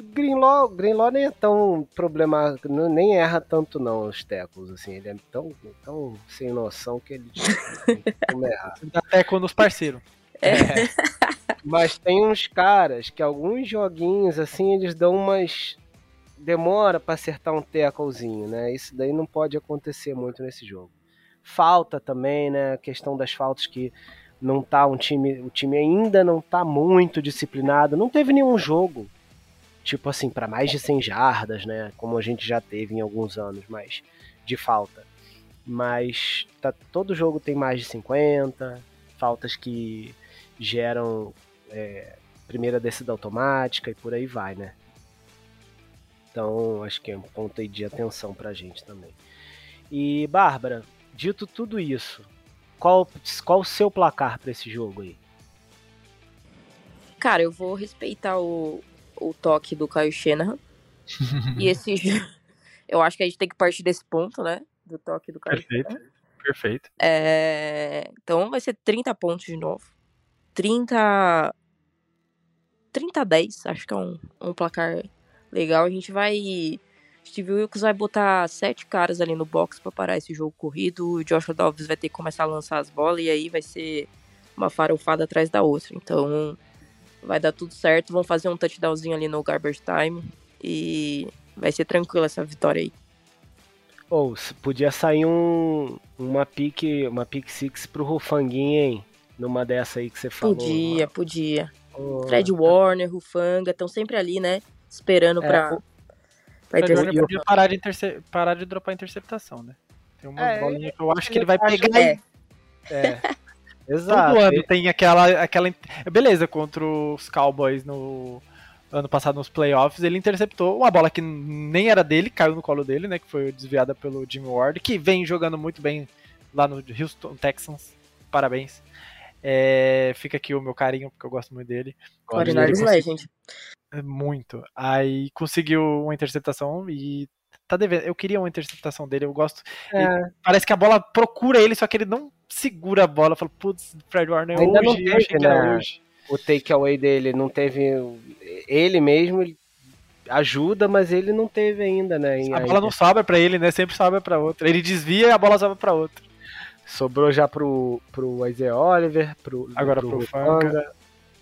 Greenlaw, Greenlaw nem é tão problemático, não- nem erra tanto não os tackles, assim, ele é tão, tão sem noção que ele como errar. Dá teco nos parceiros. Mas tem uns caras que alguns joguinhos, assim, eles dão umas. Demora pra acertar um tacklezinho, né? Isso daí não pode acontecer muito nesse jogo. Falta também, né? A questão das faltas que não tá um time. O time ainda não tá muito disciplinado. Não teve nenhum jogo, tipo assim, pra mais de 100 jardas, né? Como a gente já teve em alguns anos, mas de falta. Mas tá, todo jogo tem mais de 50, faltas que geram é, primeira descida automática e por aí vai, né? Então, acho que é um ponto aí de atenção pra gente também. E, Bárbara, dito tudo isso, qual, qual o seu placar pra esse jogo aí? Cara, eu vou respeitar o, o toque do Kyle Shanahan. e esse Eu acho que a gente tem que partir desse ponto, né? Do toque do Kyle Perfeito. Shanahan. Perfeito. É, Então vai ser 30 pontos de novo. 30. 30 a 10, acho que é um, um placar legal. A gente vai. Steve Wilkes vai botar sete caras ali no box pra parar esse jogo corrido. O Joshua Dobbs vai ter que começar a lançar as bolas e aí vai ser uma farofada atrás da outra. Então vai dar tudo certo. Vão fazer um touchdownzinho ali no garbage time e vai ser tranquila essa vitória aí. Ou se podia sair um, uma pique, uma pick six pro Rufanguinho, hein? Numa dessa aí que você falou. Podia, podia. Ô, Fred Warner, Rufanga, estão sempre ali, né? Esperando É, pra, o- pra podia parar de, interce... parar de dropar interceptação, né? Tem umas É, bolinhas que eu acho que ele vai acha- pegar É, É. Exato. Todo ano tem aquela, aquela. Beleza, contra os Cowboys no ano passado nos playoffs, ele interceptou uma bola que nem era dele, caiu no colo dele, né? Que foi desviada pelo Jimmy Ward, que vem jogando muito bem lá no Houston Texans. Parabéns. É, fica aqui o meu carinho, porque eu gosto muito dele. 49ers Ele Legend. É, Muito. Aí conseguiu uma interceptação e tá devendo. Eu queria uma interceptação dele, eu gosto. É. Parece que a bola procura ele, só que ele não segura a bola. Fala, putz, Fred Warner Ainda hoje, não teve, né? hoje. o takeaway dele não teve. Ele mesmo ele ajuda, mas ele não teve ainda, né? A bola não sobra pra ele, né? Sempre sobra pra outra. Ele desvia e a bola sobra pra outra. Sobrou já pro, pro Isaiah Oliver, pro, Agora pro Rufanga.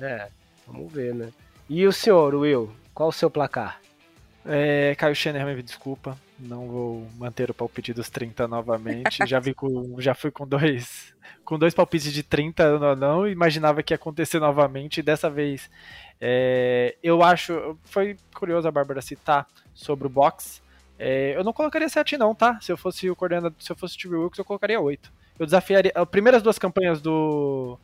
É, vamos ver, né? E o senhor, Will, qual o seu placar? É, Caio Schenner, me desculpa. Não vou manter o palpite dos 30 novamente. já, vi com, já fui com dois com dois palpites de 30, eu não, não imaginava que ia acontecer novamente. Dessa vez, é, eu acho. Foi curioso a Bárbara citar sobre o box. É, eu não colocaria 7, não, tá? Se eu fosse o coordenador, se eu fosse o Steve Wilkes, eu colocaria 8. Eu desafiaria. As primeiras duas campanhas do,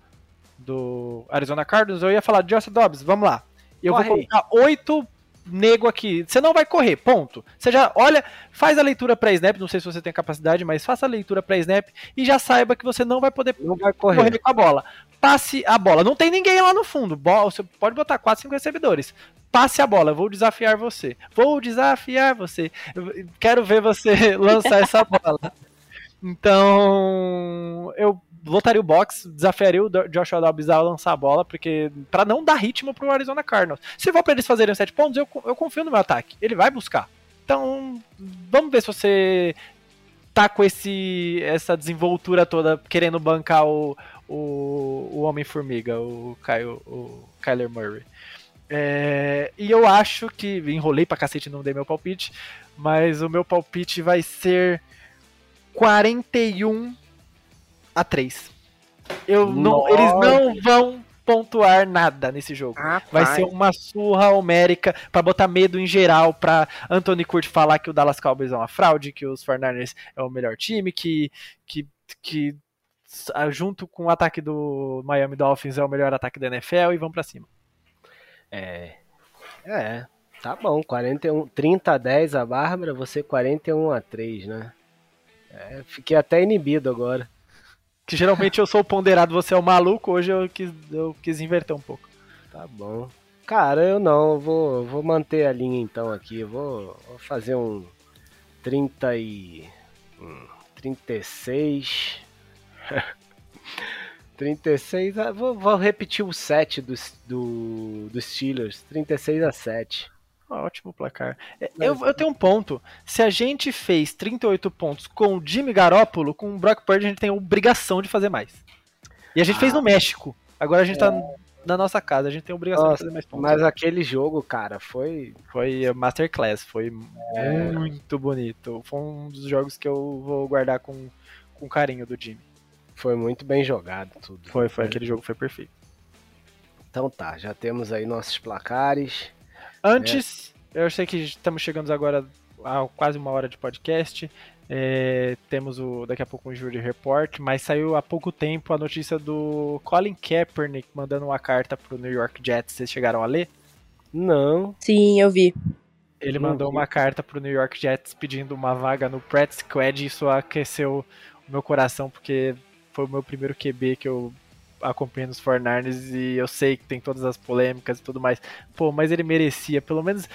do Arizona Cardinals, eu ia falar, Josh Dobbs, vamos lá. Eu Corre vou colocar 8 nego aqui. Você não vai correr, ponto. Você já olha, faz a leitura pré-snap, não sei se você tem capacidade, mas faça a leitura pré-snap e já saiba que você não vai poder Não vai correr. correr. com a bola. Passe a bola. Não tem ninguém lá no fundo. Bola, você pode botar 4, 5 recebedores. Passe a bola. Vou desafiar você. Vou desafiar você. Eu quero ver você lançar essa bola. Então, eu lotaria o box, desafiaria o Joshua Dobbs a lançar a bola, porque para não dar ritmo pro Arizona Cardinals. Se for para eles fazerem 7 pontos, eu, eu confio no meu ataque. Ele vai buscar. Então, vamos ver se você tá com esse, essa desenvoltura toda querendo bancar o, o, o Homem-Formiga, o, o Kyler Murray. É, e eu acho que. Enrolei pra cacete e não dei meu palpite. Mas o meu palpite vai ser 41 a 3. Eu não, eles não vão pontuar nada nesse jogo. Vai ser uma surra homérica pra botar medo em geral, pra Anthony Curti falar que o Dallas Cowboys é uma fraude, que os 49ers é o melhor time, que, que, que junto com o ataque do Miami Dolphins é o melhor ataque da NFL e vão pra cima. É. É. Tá bom, 41, 30 a 10 a Bárbara, você 41 a 3, né? É, fiquei até inibido agora. Que geralmente eu sou o ponderado, você é o maluco, hoje eu quis, eu quis inverter um pouco. Tá bom. Cara, eu não, eu vou, vou manter a linha então aqui. Vou, vou fazer um 30 e. Um, 36. 36. ah, Vou, vou repetir o 7 dos, do, dos Steelers. 36 a 7. Ótimo placar. É, Eu, eu tenho um ponto. Se a gente fez 38 pontos com o Jimmy Garoppolo, com o Brock Purdy a gente tem a obrigação de fazer mais. E a gente fez no México. Agora a gente tá na nossa casa, a gente tem a obrigação Nossa, de fazer mais pontos. Mas aquele jogo, cara, foi. Foi Masterclass, foi muito bonito. Foi um dos jogos que eu vou guardar com, com carinho do Jimmy. Foi muito bem jogado tudo. Foi, foi. Aquele jogo foi perfeito. Então tá, já temos aí nossos placares. Antes, eu sei que estamos chegando agora a quase uma hora de podcast. É, temos o daqui a pouco um Jury Report, mas saiu há pouco tempo a notícia do Colin Kaepernick mandando uma carta pro New York Jets. Vocês chegaram a ler? Não. Sim, eu vi. Ele Não mandou vi. uma carta pro New York Jets pedindo uma vaga no Pratt Squad e isso aqueceu o meu coração porque foi o meu primeiro QB que eu acompanhei nos 49ers e eu sei que tem todas as polêmicas e tudo mais. Pô, mas ele merecia, pelo menos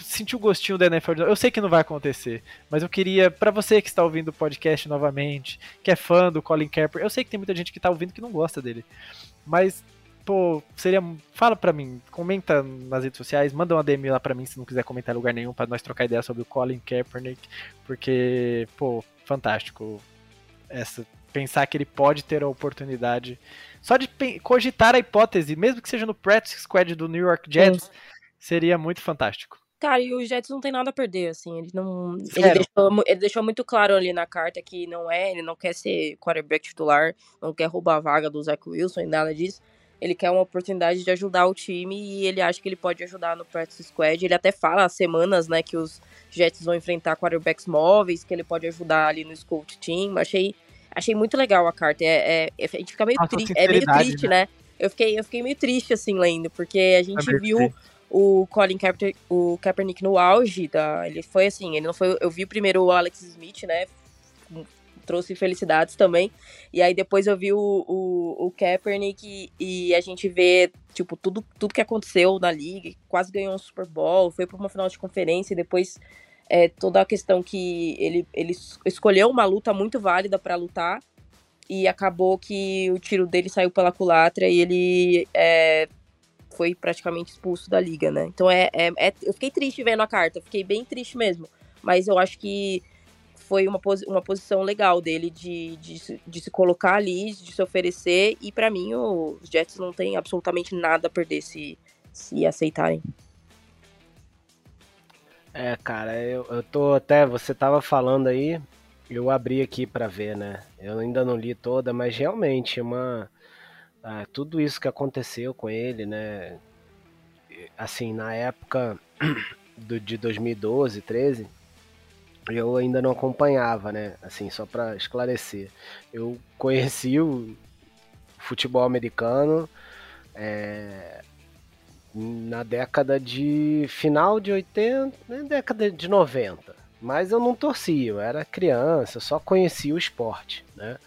sentir o gostinho da NFL. Eu sei que não vai acontecer, mas eu queria, pra você que está ouvindo o podcast novamente, que é fã do Colin Kaepernick, eu sei que tem muita gente que tá ouvindo que não gosta dele, mas pô, seria. Fala pra mim, comenta nas redes sociais, manda uma DM lá pra mim se não quiser comentar em lugar nenhum pra nós trocar ideia sobre o Colin Kaepernick, porque, pô, fantástico. Essa, pensar que ele pode ter a oportunidade. Só de cogitar a hipótese, mesmo que seja no practice squad do New York Jets, seria muito fantástico. Cara, e o Jets não tem nada a perder, assim, ele não. Ele deixou, ele deixou muito claro ali na carta que não é, ele não quer ser quarterback titular, não quer roubar a vaga do Zach Wilson e nada disso. Ele quer uma oportunidade de ajudar o time e ele acha que ele pode ajudar no practice squad. Ele até fala há semanas, né, que os Jets vão enfrentar quarterbacks móveis, que ele pode ajudar ali no scout team. Achei, achei muito legal a carta. É, é- a gente fica meio, tri- é meio triste, né? Eu fiquei, eu fiquei meio triste, assim, lendo, porque a gente Também viu o Colin Kaepernick, o Kaepernick no auge da, ele foi assim, ele não foi, eu vi primeiro o Alex Smith, né, trouxe felicidades também, e aí depois eu vi o, o, o Kaepernick e, e a gente vê, tipo, tudo, tudo que aconteceu na liga, quase ganhou um Super Bowl, foi para uma final de conferência e depois é, toda a questão que ele, ele es- escolheu uma luta muito válida para lutar e acabou que o tiro dele saiu pela culatra e ele é, foi praticamente expulso da liga, né? Então é, é- é- eu fiquei triste vendo a carta, fiquei bem triste mesmo. Mas eu acho que foi uma, posi- uma posição legal dele de, de, se- de se colocar ali, de se oferecer. E pra mim os Jets não têm absolutamente nada a perder se, se aceitarem. É, cara, eu, eu tô até. Você tava falando aí, eu abri aqui pra ver, né? Eu ainda não li toda, mas realmente uma. ah, tudo isso que aconteceu com ele, né? Assim, na época do, de 2012, 13, eu ainda não acompanhava, né? Assim, só pra esclarecer. Eu conheci o futebol americano. é, na década de final de 80, na década de 90. Mas eu não torcia, eu era criança, eu só conhecia o esporte, né?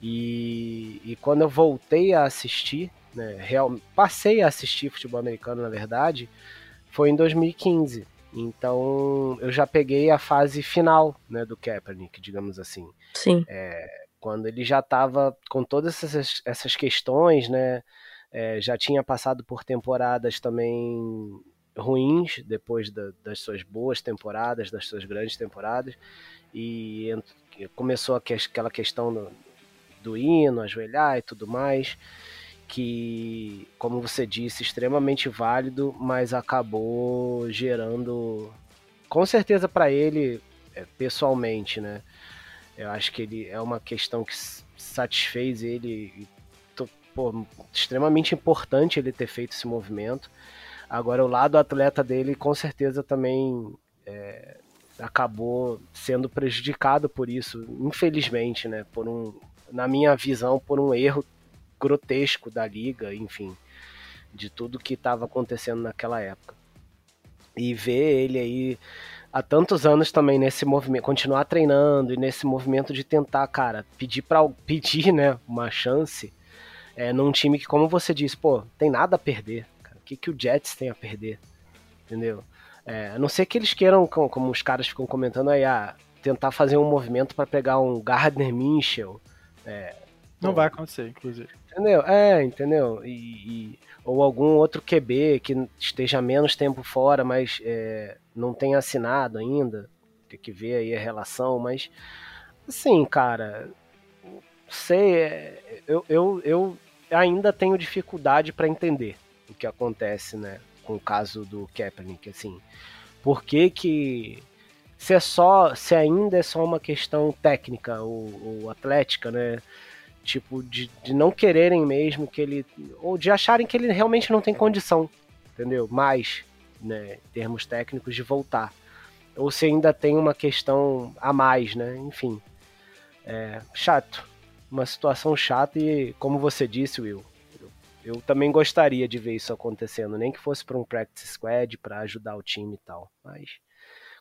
E, e quando eu voltei a assistir, né, real, passei a assistir futebol americano, na verdade, foi em 2015. Então eu já peguei a fase final né, do Kaepernick, digamos assim Sim. quando ele já estava com todas essas, essas questões, né? É, já tinha passado por temporadas também ruins depois da- das suas boas temporadas, das suas grandes temporadas, e começou aquela questão do, do hino, ajoelhar e tudo mais, que, como você disse, extremamente válido, mas acabou gerando, com certeza para ele, é, pessoalmente, né? Eu acho que ele é uma questão que satisfez ele, pô, extremamente importante ele ter feito esse movimento. Agora, o lado atleta dele, com certeza, também é, acabou sendo prejudicado por isso, infelizmente, né? Por um, na minha visão, por um erro grotesco da liga, enfim, de tudo que estava acontecendo naquela época. E ver ele aí há tantos anos também nesse movimento, continuar treinando e nesse movimento de tentar, cara, pedir para pedir, né, uma chance é, num time que, como você disse, pô, tem nada a perder. Cara. O que, que o Jets tem a perder? Entendeu? É, a não ser que eles queiram, co- como os caras ficam comentando aí, ah, tentar fazer um movimento para pegar um Gardner Minshew. É, Não vai acontecer, inclusive. Entendeu? É, entendeu? E, e- ou algum outro QB que esteja menos tempo fora, mas é, não tenha assinado ainda. Tem que ver aí a relação, mas assim, cara, não sei, é, eu, eu, eu ainda tenho dificuldade para entender o que acontece, né, com o caso do Kaepernick, assim. Por que que se é só, se ainda é só uma questão técnica ou, ou atlética, né? tipo, de, de não quererem mesmo que ele. Ou de acharem que ele realmente não tem condição, entendeu? Mais, né, em termos técnicos, de voltar. Ou se ainda tem uma questão a mais, né? Enfim. É chato. Uma situação chata e, como você disse, Will, eu, eu também gostaria de ver isso acontecendo, nem que fosse para um practice squad, para ajudar o time e tal. Mas,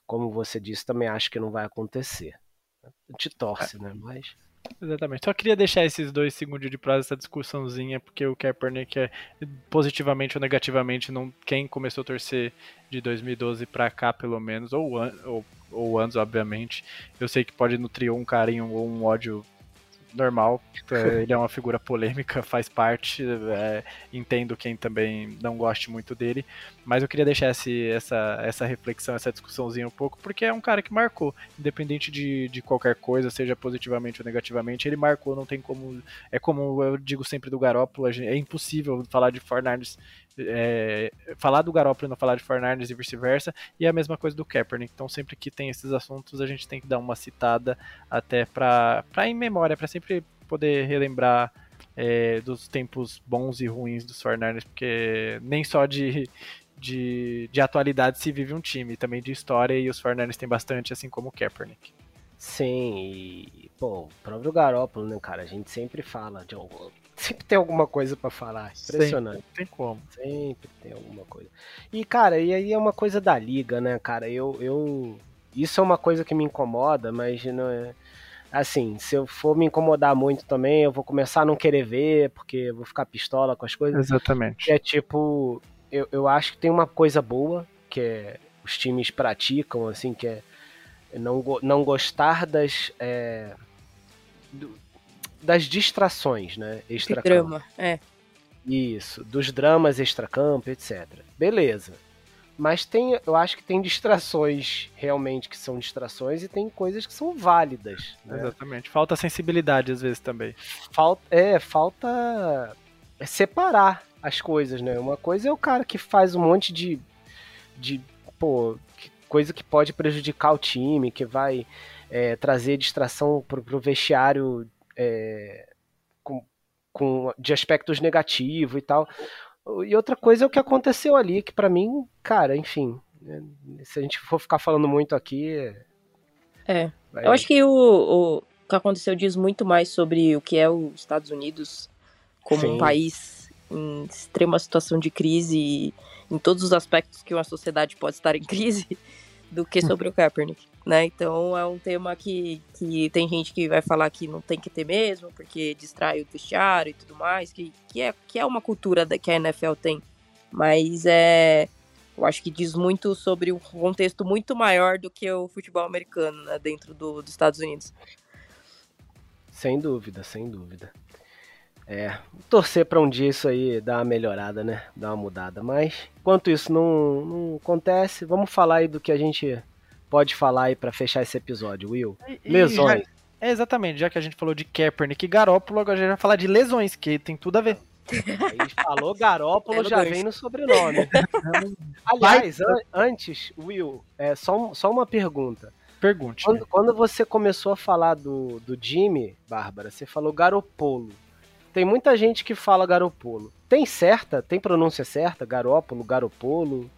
como você disse, também acho que não vai acontecer. Gente torce, né? Mas. Exatamente. Só queria deixar esses dois segundos de prazo, essa discussãozinha, porque o Kaepernick é positivamente ou negativamente não, quem começou a torcer de 2012 pra cá, pelo menos, ou, an- ou, ou anos, obviamente. Eu sei que pode nutrir um carinho ou um ódio normal. Ele é uma figura polêmica, faz parte. é, entendo quem também não goste muito dele. Mas eu queria deixar esse, essa, essa reflexão, essa discussãozinha um pouco, porque é um cara que marcou, independente de, de qualquer coisa, seja positivamente ou negativamente, ele marcou, não tem como. É como eu digo sempre do Garópolo, é impossível falar de Fornardes. É, falar do Garópolo e não falar de Fornardes e vice-versa, e é a mesma coisa do Kaepernick. Então, sempre que tem esses assuntos, a gente tem que dar uma citada até pra em memória, pra sempre poder relembrar é, dos tempos bons e ruins dos Fornardes, porque nem só de, de, de atualidade se vive um time, também de história, e os Fornardes têm bastante, assim como o Kaepernick. Sim, e, pô, o próprio Garópolo, né, cara? A gente sempre fala de. Sempre tem alguma coisa pra falar. Impressionante. Não tem como. Sempre tem alguma coisa. E, cara, e aí é uma coisa da liga, né, cara? Eu. eu... Isso é uma coisa que me incomoda, mas não é. Assim, se eu for me incomodar muito também, eu vou começar a não querer ver, porque eu vou ficar pistola com as coisas. Exatamente. É tipo, eu, eu acho que tem uma coisa boa que é, os times praticam, assim, que é não, não gostar das. é, do- das distrações, né? Extra drama. É. Isso, dos dramas extracampo, etc. Beleza. Mas tem, eu acho que tem distrações realmente que são distrações e tem coisas que são válidas. Né? Exatamente. Falta sensibilidade às vezes também. falta é falta é separar as coisas né uma coisa é o cara que faz um monte de de pô que- coisa que pode prejudicar o time que vai é, trazer distração pro, pro vestiário é, com, com de aspectos negativos e tal e outra coisa é o que aconteceu ali que pra mim cara enfim né, se a gente for ficar falando muito aqui É. vai- Eu acho que o, o que aconteceu diz muito mais sobre o que é os Estados Unidos como Sim. um país em extrema situação de crise em todos os aspectos que uma sociedade pode estar em crise do que sobre o Kaepernick, né? Então é um tema que, que tem gente que vai falar que não tem que ter mesmo, porque distrai o vestiário e tudo mais, que, que, é, que é uma cultura que a NFL tem. Mas é, eu acho que diz muito sobre um contexto muito maior do que o futebol americano, né, dentro do, dos Estados Unidos. Sem dúvida, sem dúvida. É, torcer pra um dia isso aí dar uma melhorada, né? Dar uma mudada. Mas, enquanto isso não, não acontece, vamos falar aí do que a gente pode falar aí pra fechar esse episódio, Will. E- Lesões. já- é, exatamente, já que a gente falou de Kaepernick e Garópolo, agora a gente vai falar de lesões, que tem tudo a ver. Aí falou Garópolo, É já vem no sobrenome. Aliás, an- antes, Will, é, só, só uma pergunta. Pergunte. Quando, quando você começou a falar do, do Jimmy, Bárbara, você falou Garopolo. Tem muita gente que fala Garopolo. Tem certa? Tem pronúncia certa? Garópolo, Garopolo?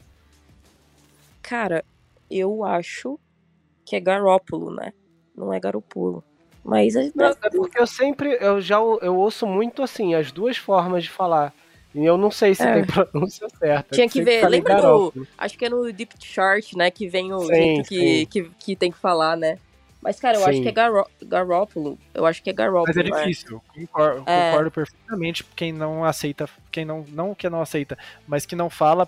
Cara, eu acho que é Garópolo, né? Não é Garopolo. Mas é, Não, é porque eu sempre, eu já eu ouço muito assim, as duas formas de falar. E eu não sei se É. tem pronúncia certa. Tinha que ver, lembra do- acho que é no Deep Chart, né? Que vem o Sim, jeito sim. que, que, que tem que falar, né? Mas, cara, eu acho Sim. que é Garo Garópolo. Eu acho que é Garópolo. Mas é é. difícil, concordo, É. concordo perfeitamente. Quem não aceita, quem não, não que não aceita, mas que não fala,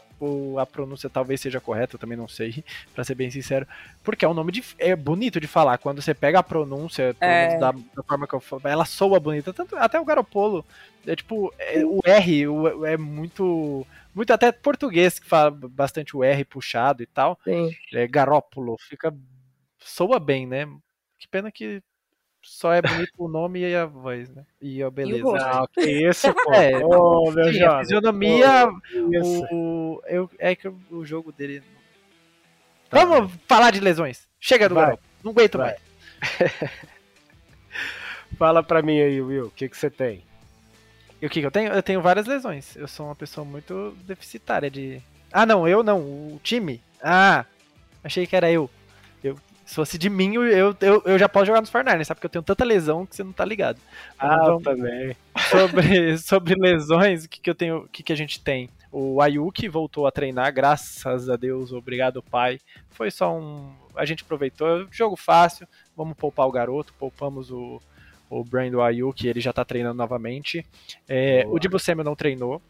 a pronúncia talvez seja correta, eu também não sei, pra ser bem sincero. Porque é um nome de, é bonito de falar. Quando você pega a pronúncia, É. da, da forma que eu falo, ela soa bonita. Tanto, até o Garopolo, é tipo, é- o R o- é muito. Muito até português que fala bastante o R puxado e tal. Sim. É Garópolo, fica. Soa bem, né? Que pena que só é bonito o nome e a voz, né? E a beleza. rosto? Ah, que isso, pô. É, Ô, meu Sim, a fisionomia, Isso. o, eu, é que o jogo dele. Tá Vamos falar de lesões. Chega do Vai. garoto. Não aguento Vai. mais. Fala pra mim aí, Will, o que, que você tem? E o que, que eu tenho? Eu tenho várias lesões. Eu sou uma pessoa muito deficitária de. Ah, não, eu não. O time. Ah, achei que era eu. Se fosse de mim, eu, eu, eu já posso jogar nos Fortnite, sabe? Porque eu tenho tanta lesão que você não tá ligado. Ah, vamos- também. sobre, sobre lesões, o que, que eu tenho, o que, que a gente tem? O Ayuki voltou a treinar, graças a Deus, obrigado pai. Foi só um. A gente aproveitou, jogo fácil, vamos poupar o garoto, poupamos o, o Brandon Ayuki, ele já tá treinando novamente. É, o Dibu Samuel não treinou.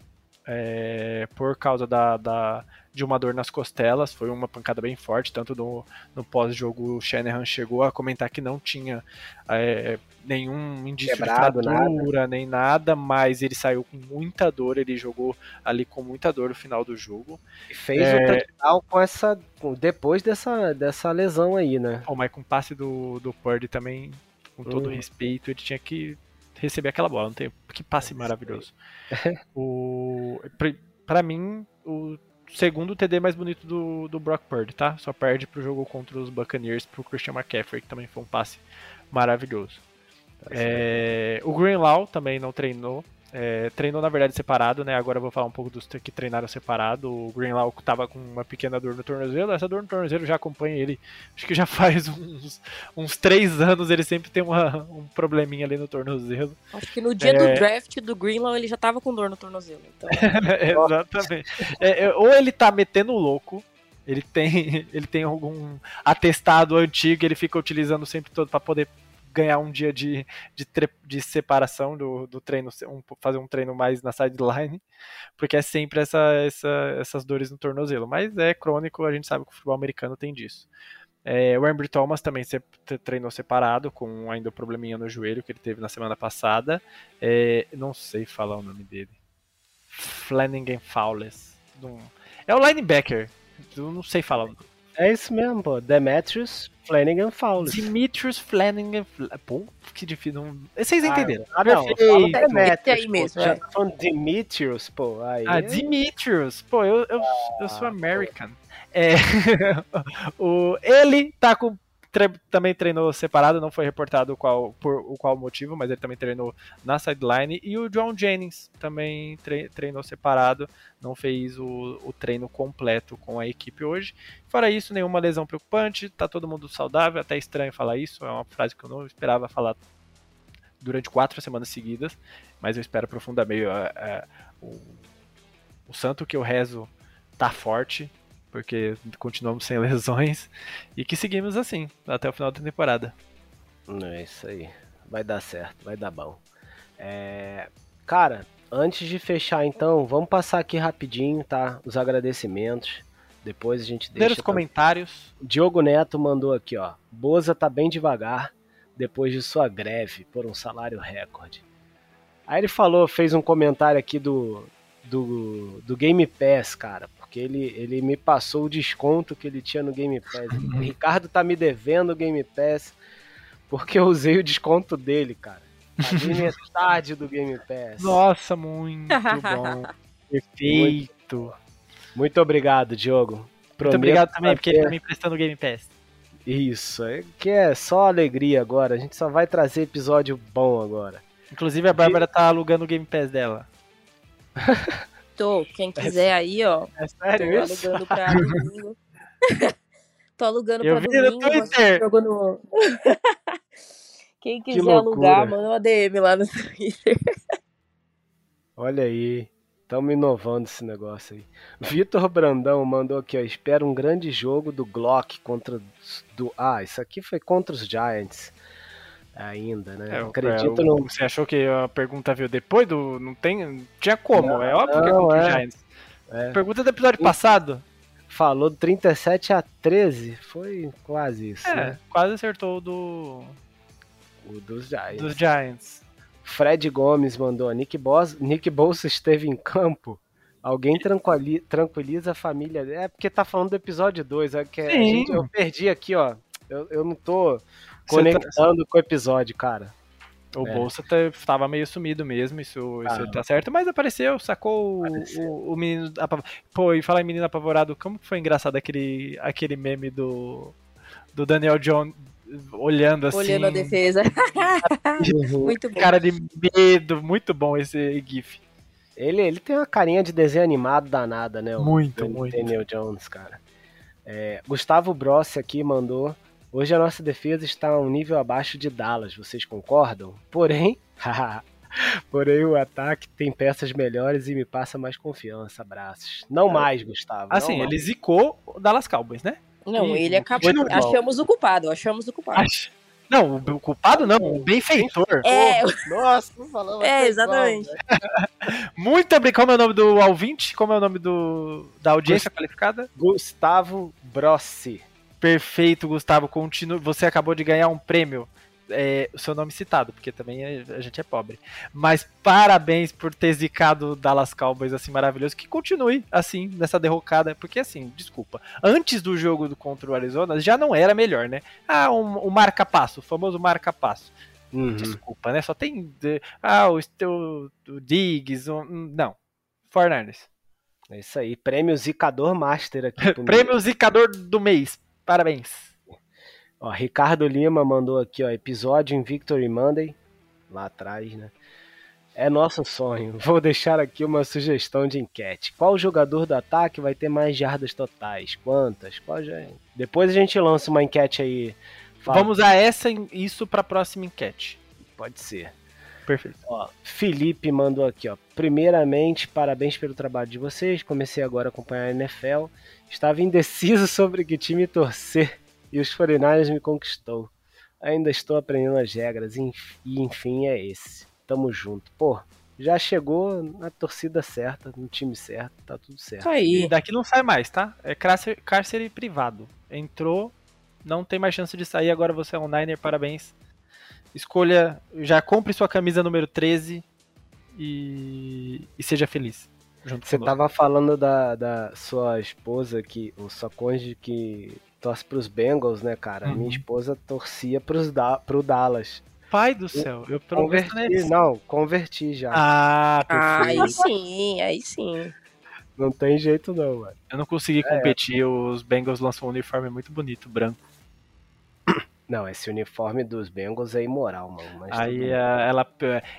é, por causa da, da- de uma dor nas costelas, foi uma pancada bem forte, tanto no, no pós-jogo o Shanahan chegou a comentar que não tinha é, nenhum indício Quebrado, de fratura, nem nada, mas ele saiu com muita dor, ele jogou ali com muita dor no final do jogo. E fez É. o touchdown com essa. depois dessa, dessa lesão aí, né? Oh, mas com o passe do, do Purdy também, com todo Hum. respeito, ele tinha que receber aquela bola, não tem que passe maravilhoso. o pra- Pra mim, o segundo TD mais bonito do, do Brock Purdy, tá? Só perde pro jogo contra os Buccaneers pro Christian McCaffrey, que também foi um passe maravilhoso. É, o Greenlaw também não treinou. É, treinou, na verdade, separado, né? Agora eu vou falar um pouco dos que treinaram separado. O Greenlaw tava com uma pequena dor no tornozelo. Essa dor no tornozelo já acompanha ele. Acho que já faz uns, uns três anos ele sempre tem uma- um probleminha ali no tornozelo. Acho que no dia É. do draft do Greenlaw ele já tava com dor no tornozelo. Então, Exatamente. É, é, ou ele tá metendo louco, ele tem, ele tem algum atestado antigo, ele fica utilizando sempre todo para poder ganhar um dia de, de, de separação do, do treino, um- fazer um treino mais na sideline, porque é sempre essa, essa- essas dores no tornozelo. Mas é crônico, a gente sabe que o futebol americano tem disso. É, o Ambry Thomas também se- tre- treinou separado, com ainda o probleminha no joelho que ele teve na semana passada. É, não sei falar o nome dele. Flanagan Fowles. É o linebacker. Eu não sei falar. o nome. É isso mesmo, pô. Demetrius Flanagan Fowles. Demetrius Flanagan. Fla- Pô, que difícil. não- Vocês entenderam. Ah, não. Esse Demetrius, aí pô. mesmo, Já é. tá falando Demetrius, pô. Aí. Ah, Demetrius. Pô, eu, eu, eu sou Ah, American. É, o, ele tá com. Também treinou separado, não foi reportado qual, por o qual motivo, mas ele também treinou na sideline. E o John Jennings também tre- treinou separado, não fez o, o treino completo com a equipe hoje. Fora isso, nenhuma lesão preocupante, tá todo mundo saudável, até estranho falar isso, é uma frase que eu não esperava falar durante quatro semanas seguidas, mas eu espero profundamente. é, é, o, o santo que eu rezo tá forte, porque continuamos sem lesões, e que seguimos assim, até o final da temporada. É isso aí. Vai dar certo, vai dar bom. É, Cara, antes de fechar então, vamos passar aqui rapidinho, tá? Os agradecimentos. Depois a gente deixa. os comentários. Diogo Neto mandou aqui, ó. Boza tá bem devagar depois de sua greve por um salário recorde. Aí ele falou, fez um comentário aqui do, do, do Game Pass, cara, porque ele, ele me passou o desconto que ele tinha no Game Pass. O Ricardo tá me devendo o Game Pass porque eu usei o desconto dele, cara. Paguei metade do Game Pass. Nossa, muito bom. Perfeito. Muito obrigado, Diogo. Muito Prometo obrigado também, porque ele fazer- tá me emprestando o Game Pass. Isso, é que é só alegria agora. A gente só vai trazer episódio bom agora. Inclusive, a Bárbara tá alugando o Game Pass dela. Tô, quem quiser aí, ó. É Tô sério isso? alugando pra domingo. tô alugando Eu pra vi no domingo. Twitter. jogo no- Quem quiser loucura. alugar, manda uma DM lá no Twitter. Olha aí, estamos inovando esse negócio aí. Vitor Brandão mandou aqui, ó. Espera um grande jogo do Glock contra do. Ah, isso aqui foi contra os Giants. Ainda, né? É, Acredito é, o- no. Você achou que a pergunta veio depois do. Não tem. Tinha como, é óbvio que é não, contra o é. Giants. É, Pergunta do episódio passado. falou do 37 a 13. Foi quase isso. É, né? quase acertou o do, O dos Giants. dos Giants. Fred Gomes mandou. Nick, Bos... Nick Bolsa esteve em campo. Alguém tranquili- tranquiliza a família. É porque tá falando do episódio 2. É que a Sim. gente- eu perdi aqui, ó. Eu, eu não tô Você conectando com o episódio, cara. O É. Bolsa tá- tava meio sumido mesmo, isso, isso Ah. tá certo, mas apareceu, sacou o- Apareceu. o, o menino. apav- Pô, e falar em menino apavorado, como que foi engraçado aquele, aquele meme do, do Daniel John olhando assim. Olhando a defesa. Muito bom. Cara de medo, muito bom esse GIF. Ele, ele tem uma carinha de desenho animado danada, né? o Muito, Dan- muito. Daniel Jones, cara. É, Gustavo Brossi aqui mandou. Hoje a nossa defesa está um nível abaixo de Dallas, vocês concordam? Porém, porém o ataque tem peças melhores e me passa mais confiança. Abraços. Não mais, Gustavo. Assim, mais. ele zicou o Dallas Cowboys, né? Não, Ih, ele acabou. Achamos o culpado, achamos o culpado. Ach- Não, o culpado não, o benfeitor. É, Nossa, não falava é, exatamente. Muito bem, como é o nome do ouvinte? Como é o nome do, da audiência qualificada? Gustavo Brossi. Perfeito, Gustavo. Continue. Você acabou de ganhar um prêmio. É, o seu nome citado, porque também a gente é pobre. Mas parabéns por ter zicado o Dallas Cowboys assim maravilhoso. Que continue assim nessa derrocada. Porque assim, desculpa. Antes do jogo do contra o Arizona já não era melhor, né? Ah, um, o marca-passo, o famoso marca-passo. Uhum. Desculpa, né? Só tem. Ah, o, o, o Diggs. o- não. Fornarnes. É isso aí. Prêmio Zicador Master aqui. Prêmio Zicador do mês. Parabéns. Ó, Ricardo Lima mandou aqui, ó, episódio em Victory Monday, lá atrás, né? É nosso sonho. Vou deixar aqui uma sugestão de enquete. Qual jogador do ataque vai ter mais jardas totais? Quantas? Qual já... Depois a gente lança uma enquete aí. Fala- Vamos a essa isso para a próxima enquete. Pode ser. Perfeito. Ó, Felipe mandou aqui, ó. Primeiramente, parabéns pelo trabalho de vocês. Comecei agora a acompanhar a NFL. Estava indeciso sobre que time torcer e os 49ers me conquistou. Ainda estou aprendendo as regras e enfim é esse. Tamo junto. Pô, já chegou na torcida certa, no time certo, tá tudo certo. Isso aí. E daqui não sai mais, tá? É cárcere, cárcere privado. Entrou, não tem mais chance de sair. Agora você é um Niner, parabéns. Escolha, já compre sua camisa número 13 e, e seja feliz. Junto Você tava falando da, da sua esposa que, ou sua cônjuge que torce pros Bengals, né, cara? Uhum. Minha esposa torcia pros da, pro Dallas. Pai do céu, eu Converti, nesse. não, converti já. Ah, Ah, perfeito. aí sim, aí sim. Não tem jeito não, mano. Eu não consegui competir, os Bengals lançam um uniforme muito bonito, branco. Não, esse uniforme dos Bengals é imoral, mano. Mas Aí tudo bem. a- ela,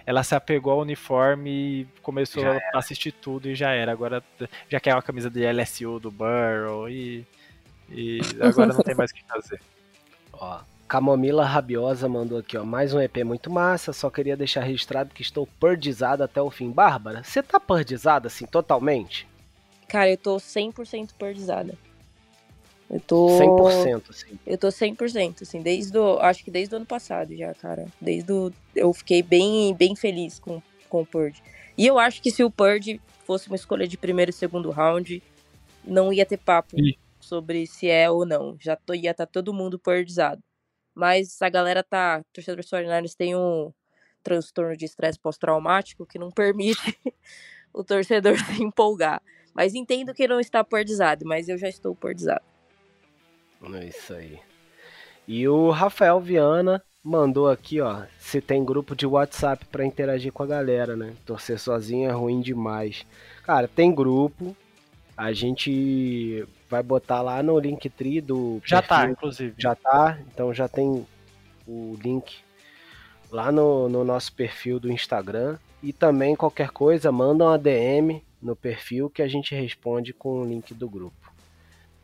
ela se apegou ao uniforme e começou Já a assistir tudo e já era. Agora já quer uma camisa de LSU do Burrow e, e agora não tem mais o que fazer. Ó, Camomila Rabiosa mandou aqui, ó. Mais um EP muito massa. Só queria deixar registrado que estou purdizado até o fim. Bárbara, você tá purdizada assim, totalmente? Cara, eu tô 100% perdizada. Eu tô 100%, assim. Eu tô 100%, assim, desde o, acho que desde o ano passado já, cara. Desde o, eu fiquei bem, bem feliz com, com o Purge. E eu acho que se o Purge fosse uma escolha de primeiro e segundo round, não ia ter papo Ih. sobre se é ou não. Já tô, ia estar todo mundo purgizado. Mas a galera tá, torcedor dos 49ers tem um transtorno de estresse pós-traumático que não permite o torcedor se empolgar. Mas entendo que não está pordizado, mas eu já estou pordizado. É isso aí. E o Rafael Viana mandou aqui, ó, se tem grupo de WhatsApp pra interagir com a galera, né? Torcer sozinho é ruim demais. Cara, tem grupo. A gente vai botar lá no Linktree do Já tá, perfil. inclusive. Já tá, então já tem o link lá no, no nosso perfil do Instagram. E também qualquer coisa, manda uma DM no perfil que a gente responde com o link do grupo.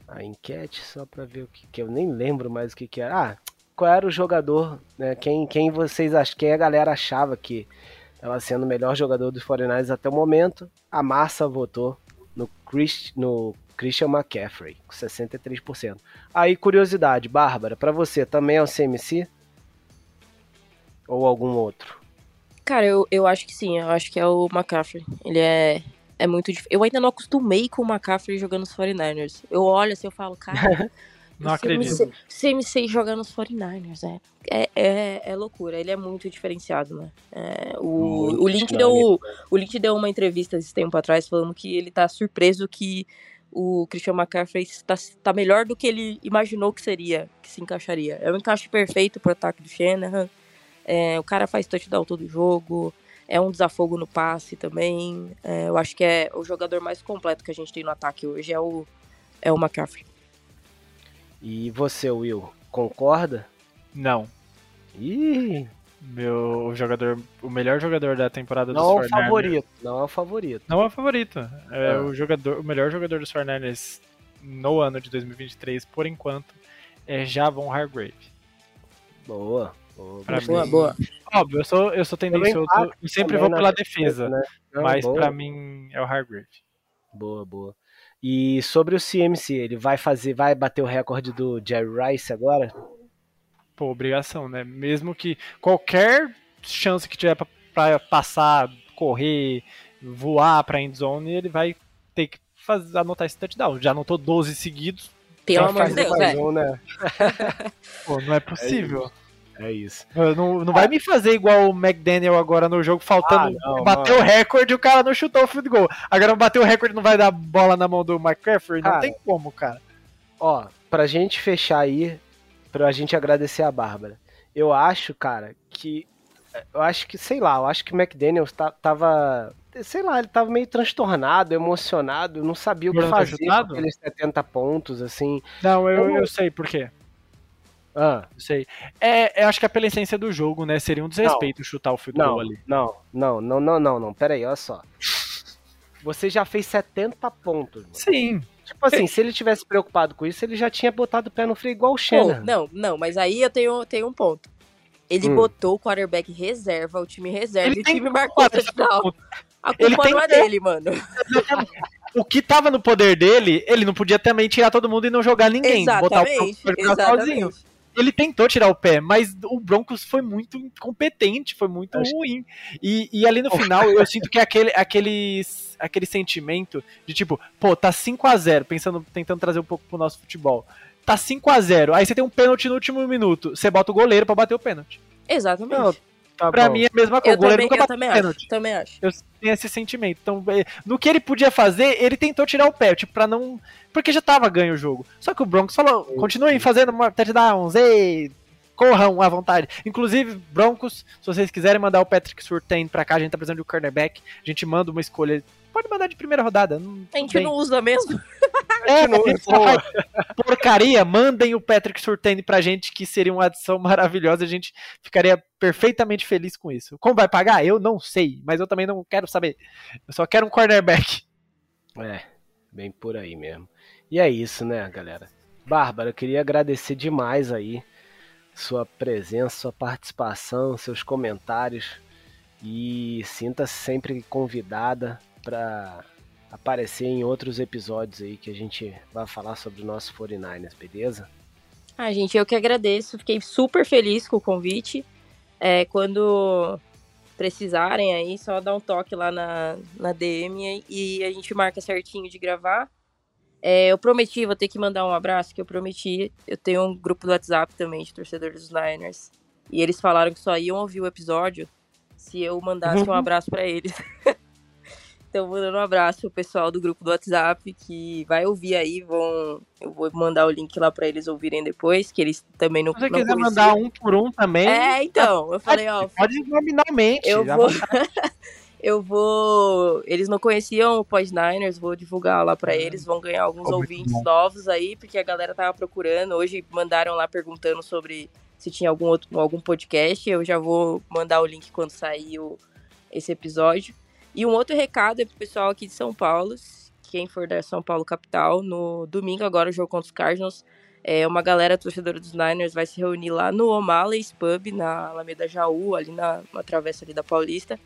A enquete, só pra ver o que, que eu nem lembro mais o que, que era. Ah, qual era o jogador, né? Quem, quem vocês acham, quem a galera achava que estava sendo o melhor jogador dos 49ers até o momento? A massa votou no, Chris, no Christian McCaffrey, com 63%. Aí, curiosidade, Bárbara, pra você também é o CMC? Ou algum outro? Cara, eu, eu acho que sim, eu acho que é o McCaffrey. Ele é, é muito difícil. Eu ainda não acostumei com o McCaffrey jogando nos 49ers. Eu olho assim, eu falo, cara. Não acredito. CMC, CMC jogando nos 49ers, é. É, é, é loucura, ele é muito diferenciado, né? É, o, Muito o, Link dinâmico, deu, o Link deu uma entrevista esse tempo atrás falando que ele tá surpreso que o Christian McCaffrey está, tá melhor do que ele imaginou que seria, que se encaixaria. É um encaixe perfeito pro ataque do Shanahan. É, o cara faz touchdown todo jogo. É um desafogo no passe também. É, eu acho que é o jogador mais completo que a gente tem no ataque hoje é o, é o McCaffrey. E você, Will, concorda? Não. Ih, Meu jogador, o melhor jogador da temporada não é dos o 49ers. favorito, não é o favorito. Não é o favorito. É Ah. o jogador, o melhor jogador dos 49ers no ano de 2023, por enquanto, é Javon Hargrave. Boa. Boa Pra. Boa, boa. Óbvio, eu sou, eu sou tendencioso e sempre vou pela defesa, defesa, né? Não, mas boa, pra mim é o Hargrave. boa, boa. E sobre o CMC, ele vai fazer, vai bater o recorde do Jerry Rice agora? Pô, obrigação, né? Mesmo que qualquer chance que tiver pra, pra passar, correr, voar pra endzone, ele vai ter que fazer, anotar esse touchdown. Já anotou 12 seguidos. Pelo amor de Deus, mais é. um, né? Pô, não é possível. É isso. Não, não vai me fazer igual o McDaniel agora no jogo, faltando. Ah, não, bateu o recorde e o cara não chutou o field goal. Agora bateu o recorde não vai dar bola na mão do McCaffrey? Não Cara. tem como, cara. Ó, pra gente fechar aí, pra gente agradecer a Bárbara. Eu acho, cara, que. Eu acho que, sei lá, eu acho que o McDaniels ta- tava. Sei lá, ele tava meio transtornado, emocionado, não sabia o que ter fazer com aqueles 70 pontos, assim. Não, eu, Eu- eu sei por quê. Ah, Eu sei. É, eu acho que é pela essência do jogo, né? Seria um desrespeito chutar o field não, goal ali. não, não, não, não, não, não, pera aí, olha só. Você já fez 70 pontos. mano. Sim. Tipo assim, se ele tivesse preocupado com isso, ele já tinha botado o pé no freio igual o Shannon. não, não, mas aí eu tenho, tenho um ponto. Ele Hum. botou o quarterback reserva, o time reserva, Ele e o time marcou o touchdown. A Ele culpa tem não é dele, mano. O que tava no poder dele, ele não podia também tirar todo mundo e não jogar ninguém. Botar o Exatamente, Broncos pra jogar sozinho. Ele tentou tirar o pé, mas o Broncos foi muito incompetente, foi muito Acho- ruim. E, e ali no final, eu sinto que é aquele, aquele, aquele sentimento de tipo, pô, tá 5 a 0 pensando, tentando trazer um pouco pro nosso futebol. Tá 5 a 0 aí você tem um pênalti no último minuto, você bota o goleiro pra bater o pênalti. Exatamente. Não, tá Pra bom. mim é a mesma coisa, eu o goleiro também, nunca eu bate também pênalti. acho. Também acho. Eu tenho esse sentimento. Então, é, no que ele podia fazer, ele tentou tirar o pé, tipo, pra não. Porque já tava ganho o jogo. Só que o Broncos falou: continuem fazendo uma touchdowns, ei, corram à vontade. Inclusive, Broncos, se vocês quiserem mandar o Patrick Surtain pra cá, a gente tá precisando de um cornerback, a gente manda uma escolha. Pode mandar de primeira rodada. Não, A gente bem. não usa mesmo. É, não porcaria, mandem o Patrick Surtain pra gente, que seria uma adição maravilhosa, a gente ficaria perfeitamente feliz com isso. Como vai pagar? Eu não sei, mas eu também não quero saber. Eu só quero um cornerback. É, bem por aí mesmo. E é isso, né, galera? Bárbara, eu queria agradecer demais aí sua presença, sua participação, seus comentários e sinta-se sempre convidada para aparecer em outros episódios aí que a gente vai falar sobre o nosso 49ers, beleza? Ah, gente, eu que agradeço. Fiquei super feliz com o convite. É, quando precisarem aí, só dá um toque lá na, na DM e a gente marca certinho de gravar. É, eu prometi, vou ter que mandar um abraço, que eu prometi. Eu tenho um grupo do WhatsApp também de torcedores dos Niners. E eles falaram que só iam ouvir o episódio se eu mandasse um abraço pra eles. então, mandando um abraço pro pessoal do grupo do WhatsApp que vai ouvir aí, vão eu vou mandar o link lá pra eles ouvirem depois, que eles também não Se você não quiser conheciam. mandar um por um também, É, então, eu falei, ó, pode nominalmente. eu vou eu vou, eles não conheciam o Pod Niners, vou divulgar lá pra Ah. eles, vão ganhar alguns ouvintes novos aí, porque a galera tava procurando, hoje mandaram lá perguntando sobre se tinha algum outro algum podcast, eu já vou mandar o link quando sair o- esse episódio. E um outro recado é pro pessoal aqui de São Paulo, quem for da São Paulo capital, no domingo agora o jogo contra os Cardinals, é, uma galera torcedora dos Niners vai se reunir lá no O'Malley's Pub, na Alameda Jaú, ali na, travessa ali da Paulista.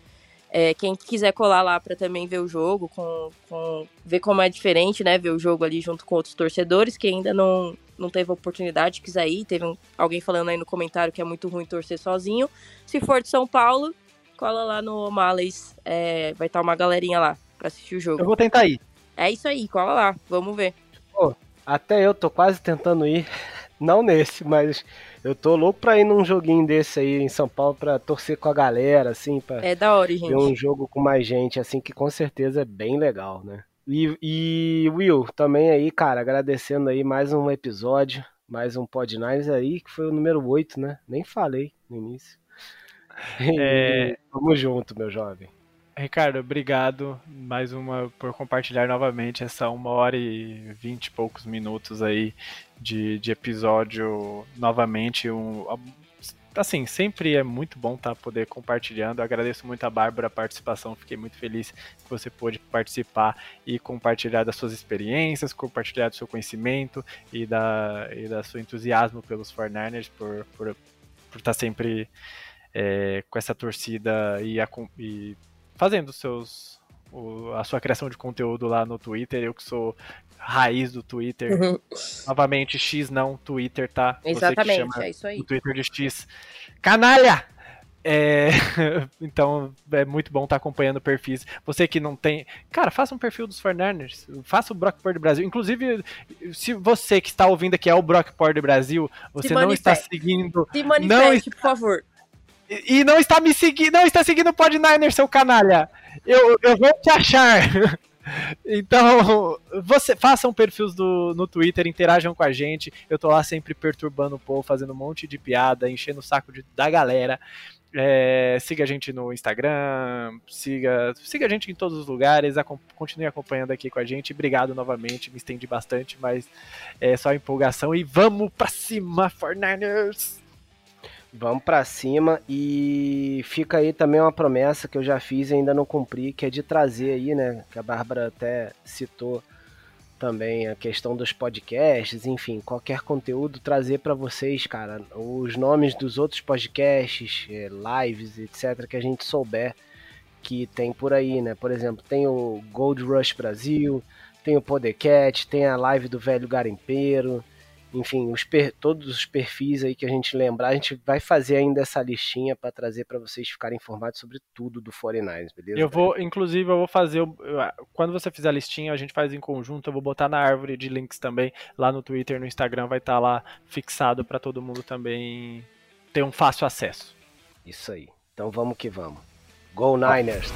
É, quem quiser colar lá para também ver o jogo, com, com- ver como é diferente, né? Ver o jogo ali junto com outros torcedores que ainda não, não teve oportunidade, quiser ir. Teve um- alguém falando aí no comentário que é muito ruim torcer sozinho. Se for de São Paulo, cola lá no O'Malley's, é, vai estar uma galerinha lá para assistir o Eu jogo. vou tentar ir. É isso aí, cola lá, vamos ver. Até eu tô quase tentando ir. Não nesse, mas eu tô louco pra ir num joguinho desse aí em São Paulo pra torcer com a galera, assim, pra É da hora, ver gente. um jogo com mais gente, assim, que com certeza é bem legal, né? E, e Will, também aí, cara, agradecendo aí mais um episódio, mais um Pod Nines aí, que foi o número 8, né? Nem falei no início. É. Tamo junto, meu jovem. Ricardo, obrigado mais uma por compartilhar novamente essa uma hora e vinte e poucos minutos aí de, de episódio novamente. Um, assim, sempre é muito bom estar poder compartilhando. Eu agradeço muito a Bárbara a participação, fiquei muito feliz que você pôde participar e compartilhar das suas experiências, compartilhar do seu conhecimento e da, e da seu entusiasmo pelos 49ers, por, por, por estar sempre é, com essa torcida e, acom- e fazendo seus o- a sua criação de conteúdo lá no Twitter. Eu que sou raiz do Twitter. Uhum. Novamente, X não, Twitter, tá? Exatamente, é isso aí. o Twitter de X. Canalha! É, então é muito bom estar acompanhando perfis. Você que não tem. Cara, faça um perfil dos Fornerners. Faça o Brock Pord Brasil. Inclusive, se você que está ouvindo aqui é o Brock Pord Brasil, você não está seguindo. Se manifeste, por favor. E não está me seguindo. Não está seguindo o Pod Niner, seu canalha. Eu, eu vou te achar. Então, você façam perfis do, no Twitter, interajam com a gente. Eu tô lá sempre perturbando o povo, fazendo um monte de piada, enchendo o saco de- da galera. É, siga a gente no Instagram, siga, siga a gente em todos os lugares, acom- continue acompanhando aqui com a gente. Obrigado novamente, me estendi bastante, mas é só empolgação. E vamos pra cima, Forniners! Vamos pra cima e fica aí também uma promessa que eu já fiz e ainda não cumpri, que é de trazer aí, né, que a Bárbara até citou também a questão dos podcasts, enfim, qualquer conteúdo trazer pra vocês, cara, os nomes dos outros podcasts, eh, lives, etc, que a gente souber que tem por aí, né? Por exemplo, tem o Gold Rush Brasil, tem o Podcast, tem a live do Velho Garimpeiro, enfim, os per- todos os perfis aí que a gente lembrar, a gente vai fazer ainda essa listinha pra trazer pra vocês ficarem informados sobre tudo do 49ers, beleza? Eu vou, inclusive, eu vou fazer. Quando você fizer a listinha, a gente faz em conjunto. Eu vou botar na árvore de links também. Lá no Twitter, no Instagram, vai estar lá fixado para todo mundo também ter um fácil acesso. Isso aí. Então vamos que vamos. Go Niners!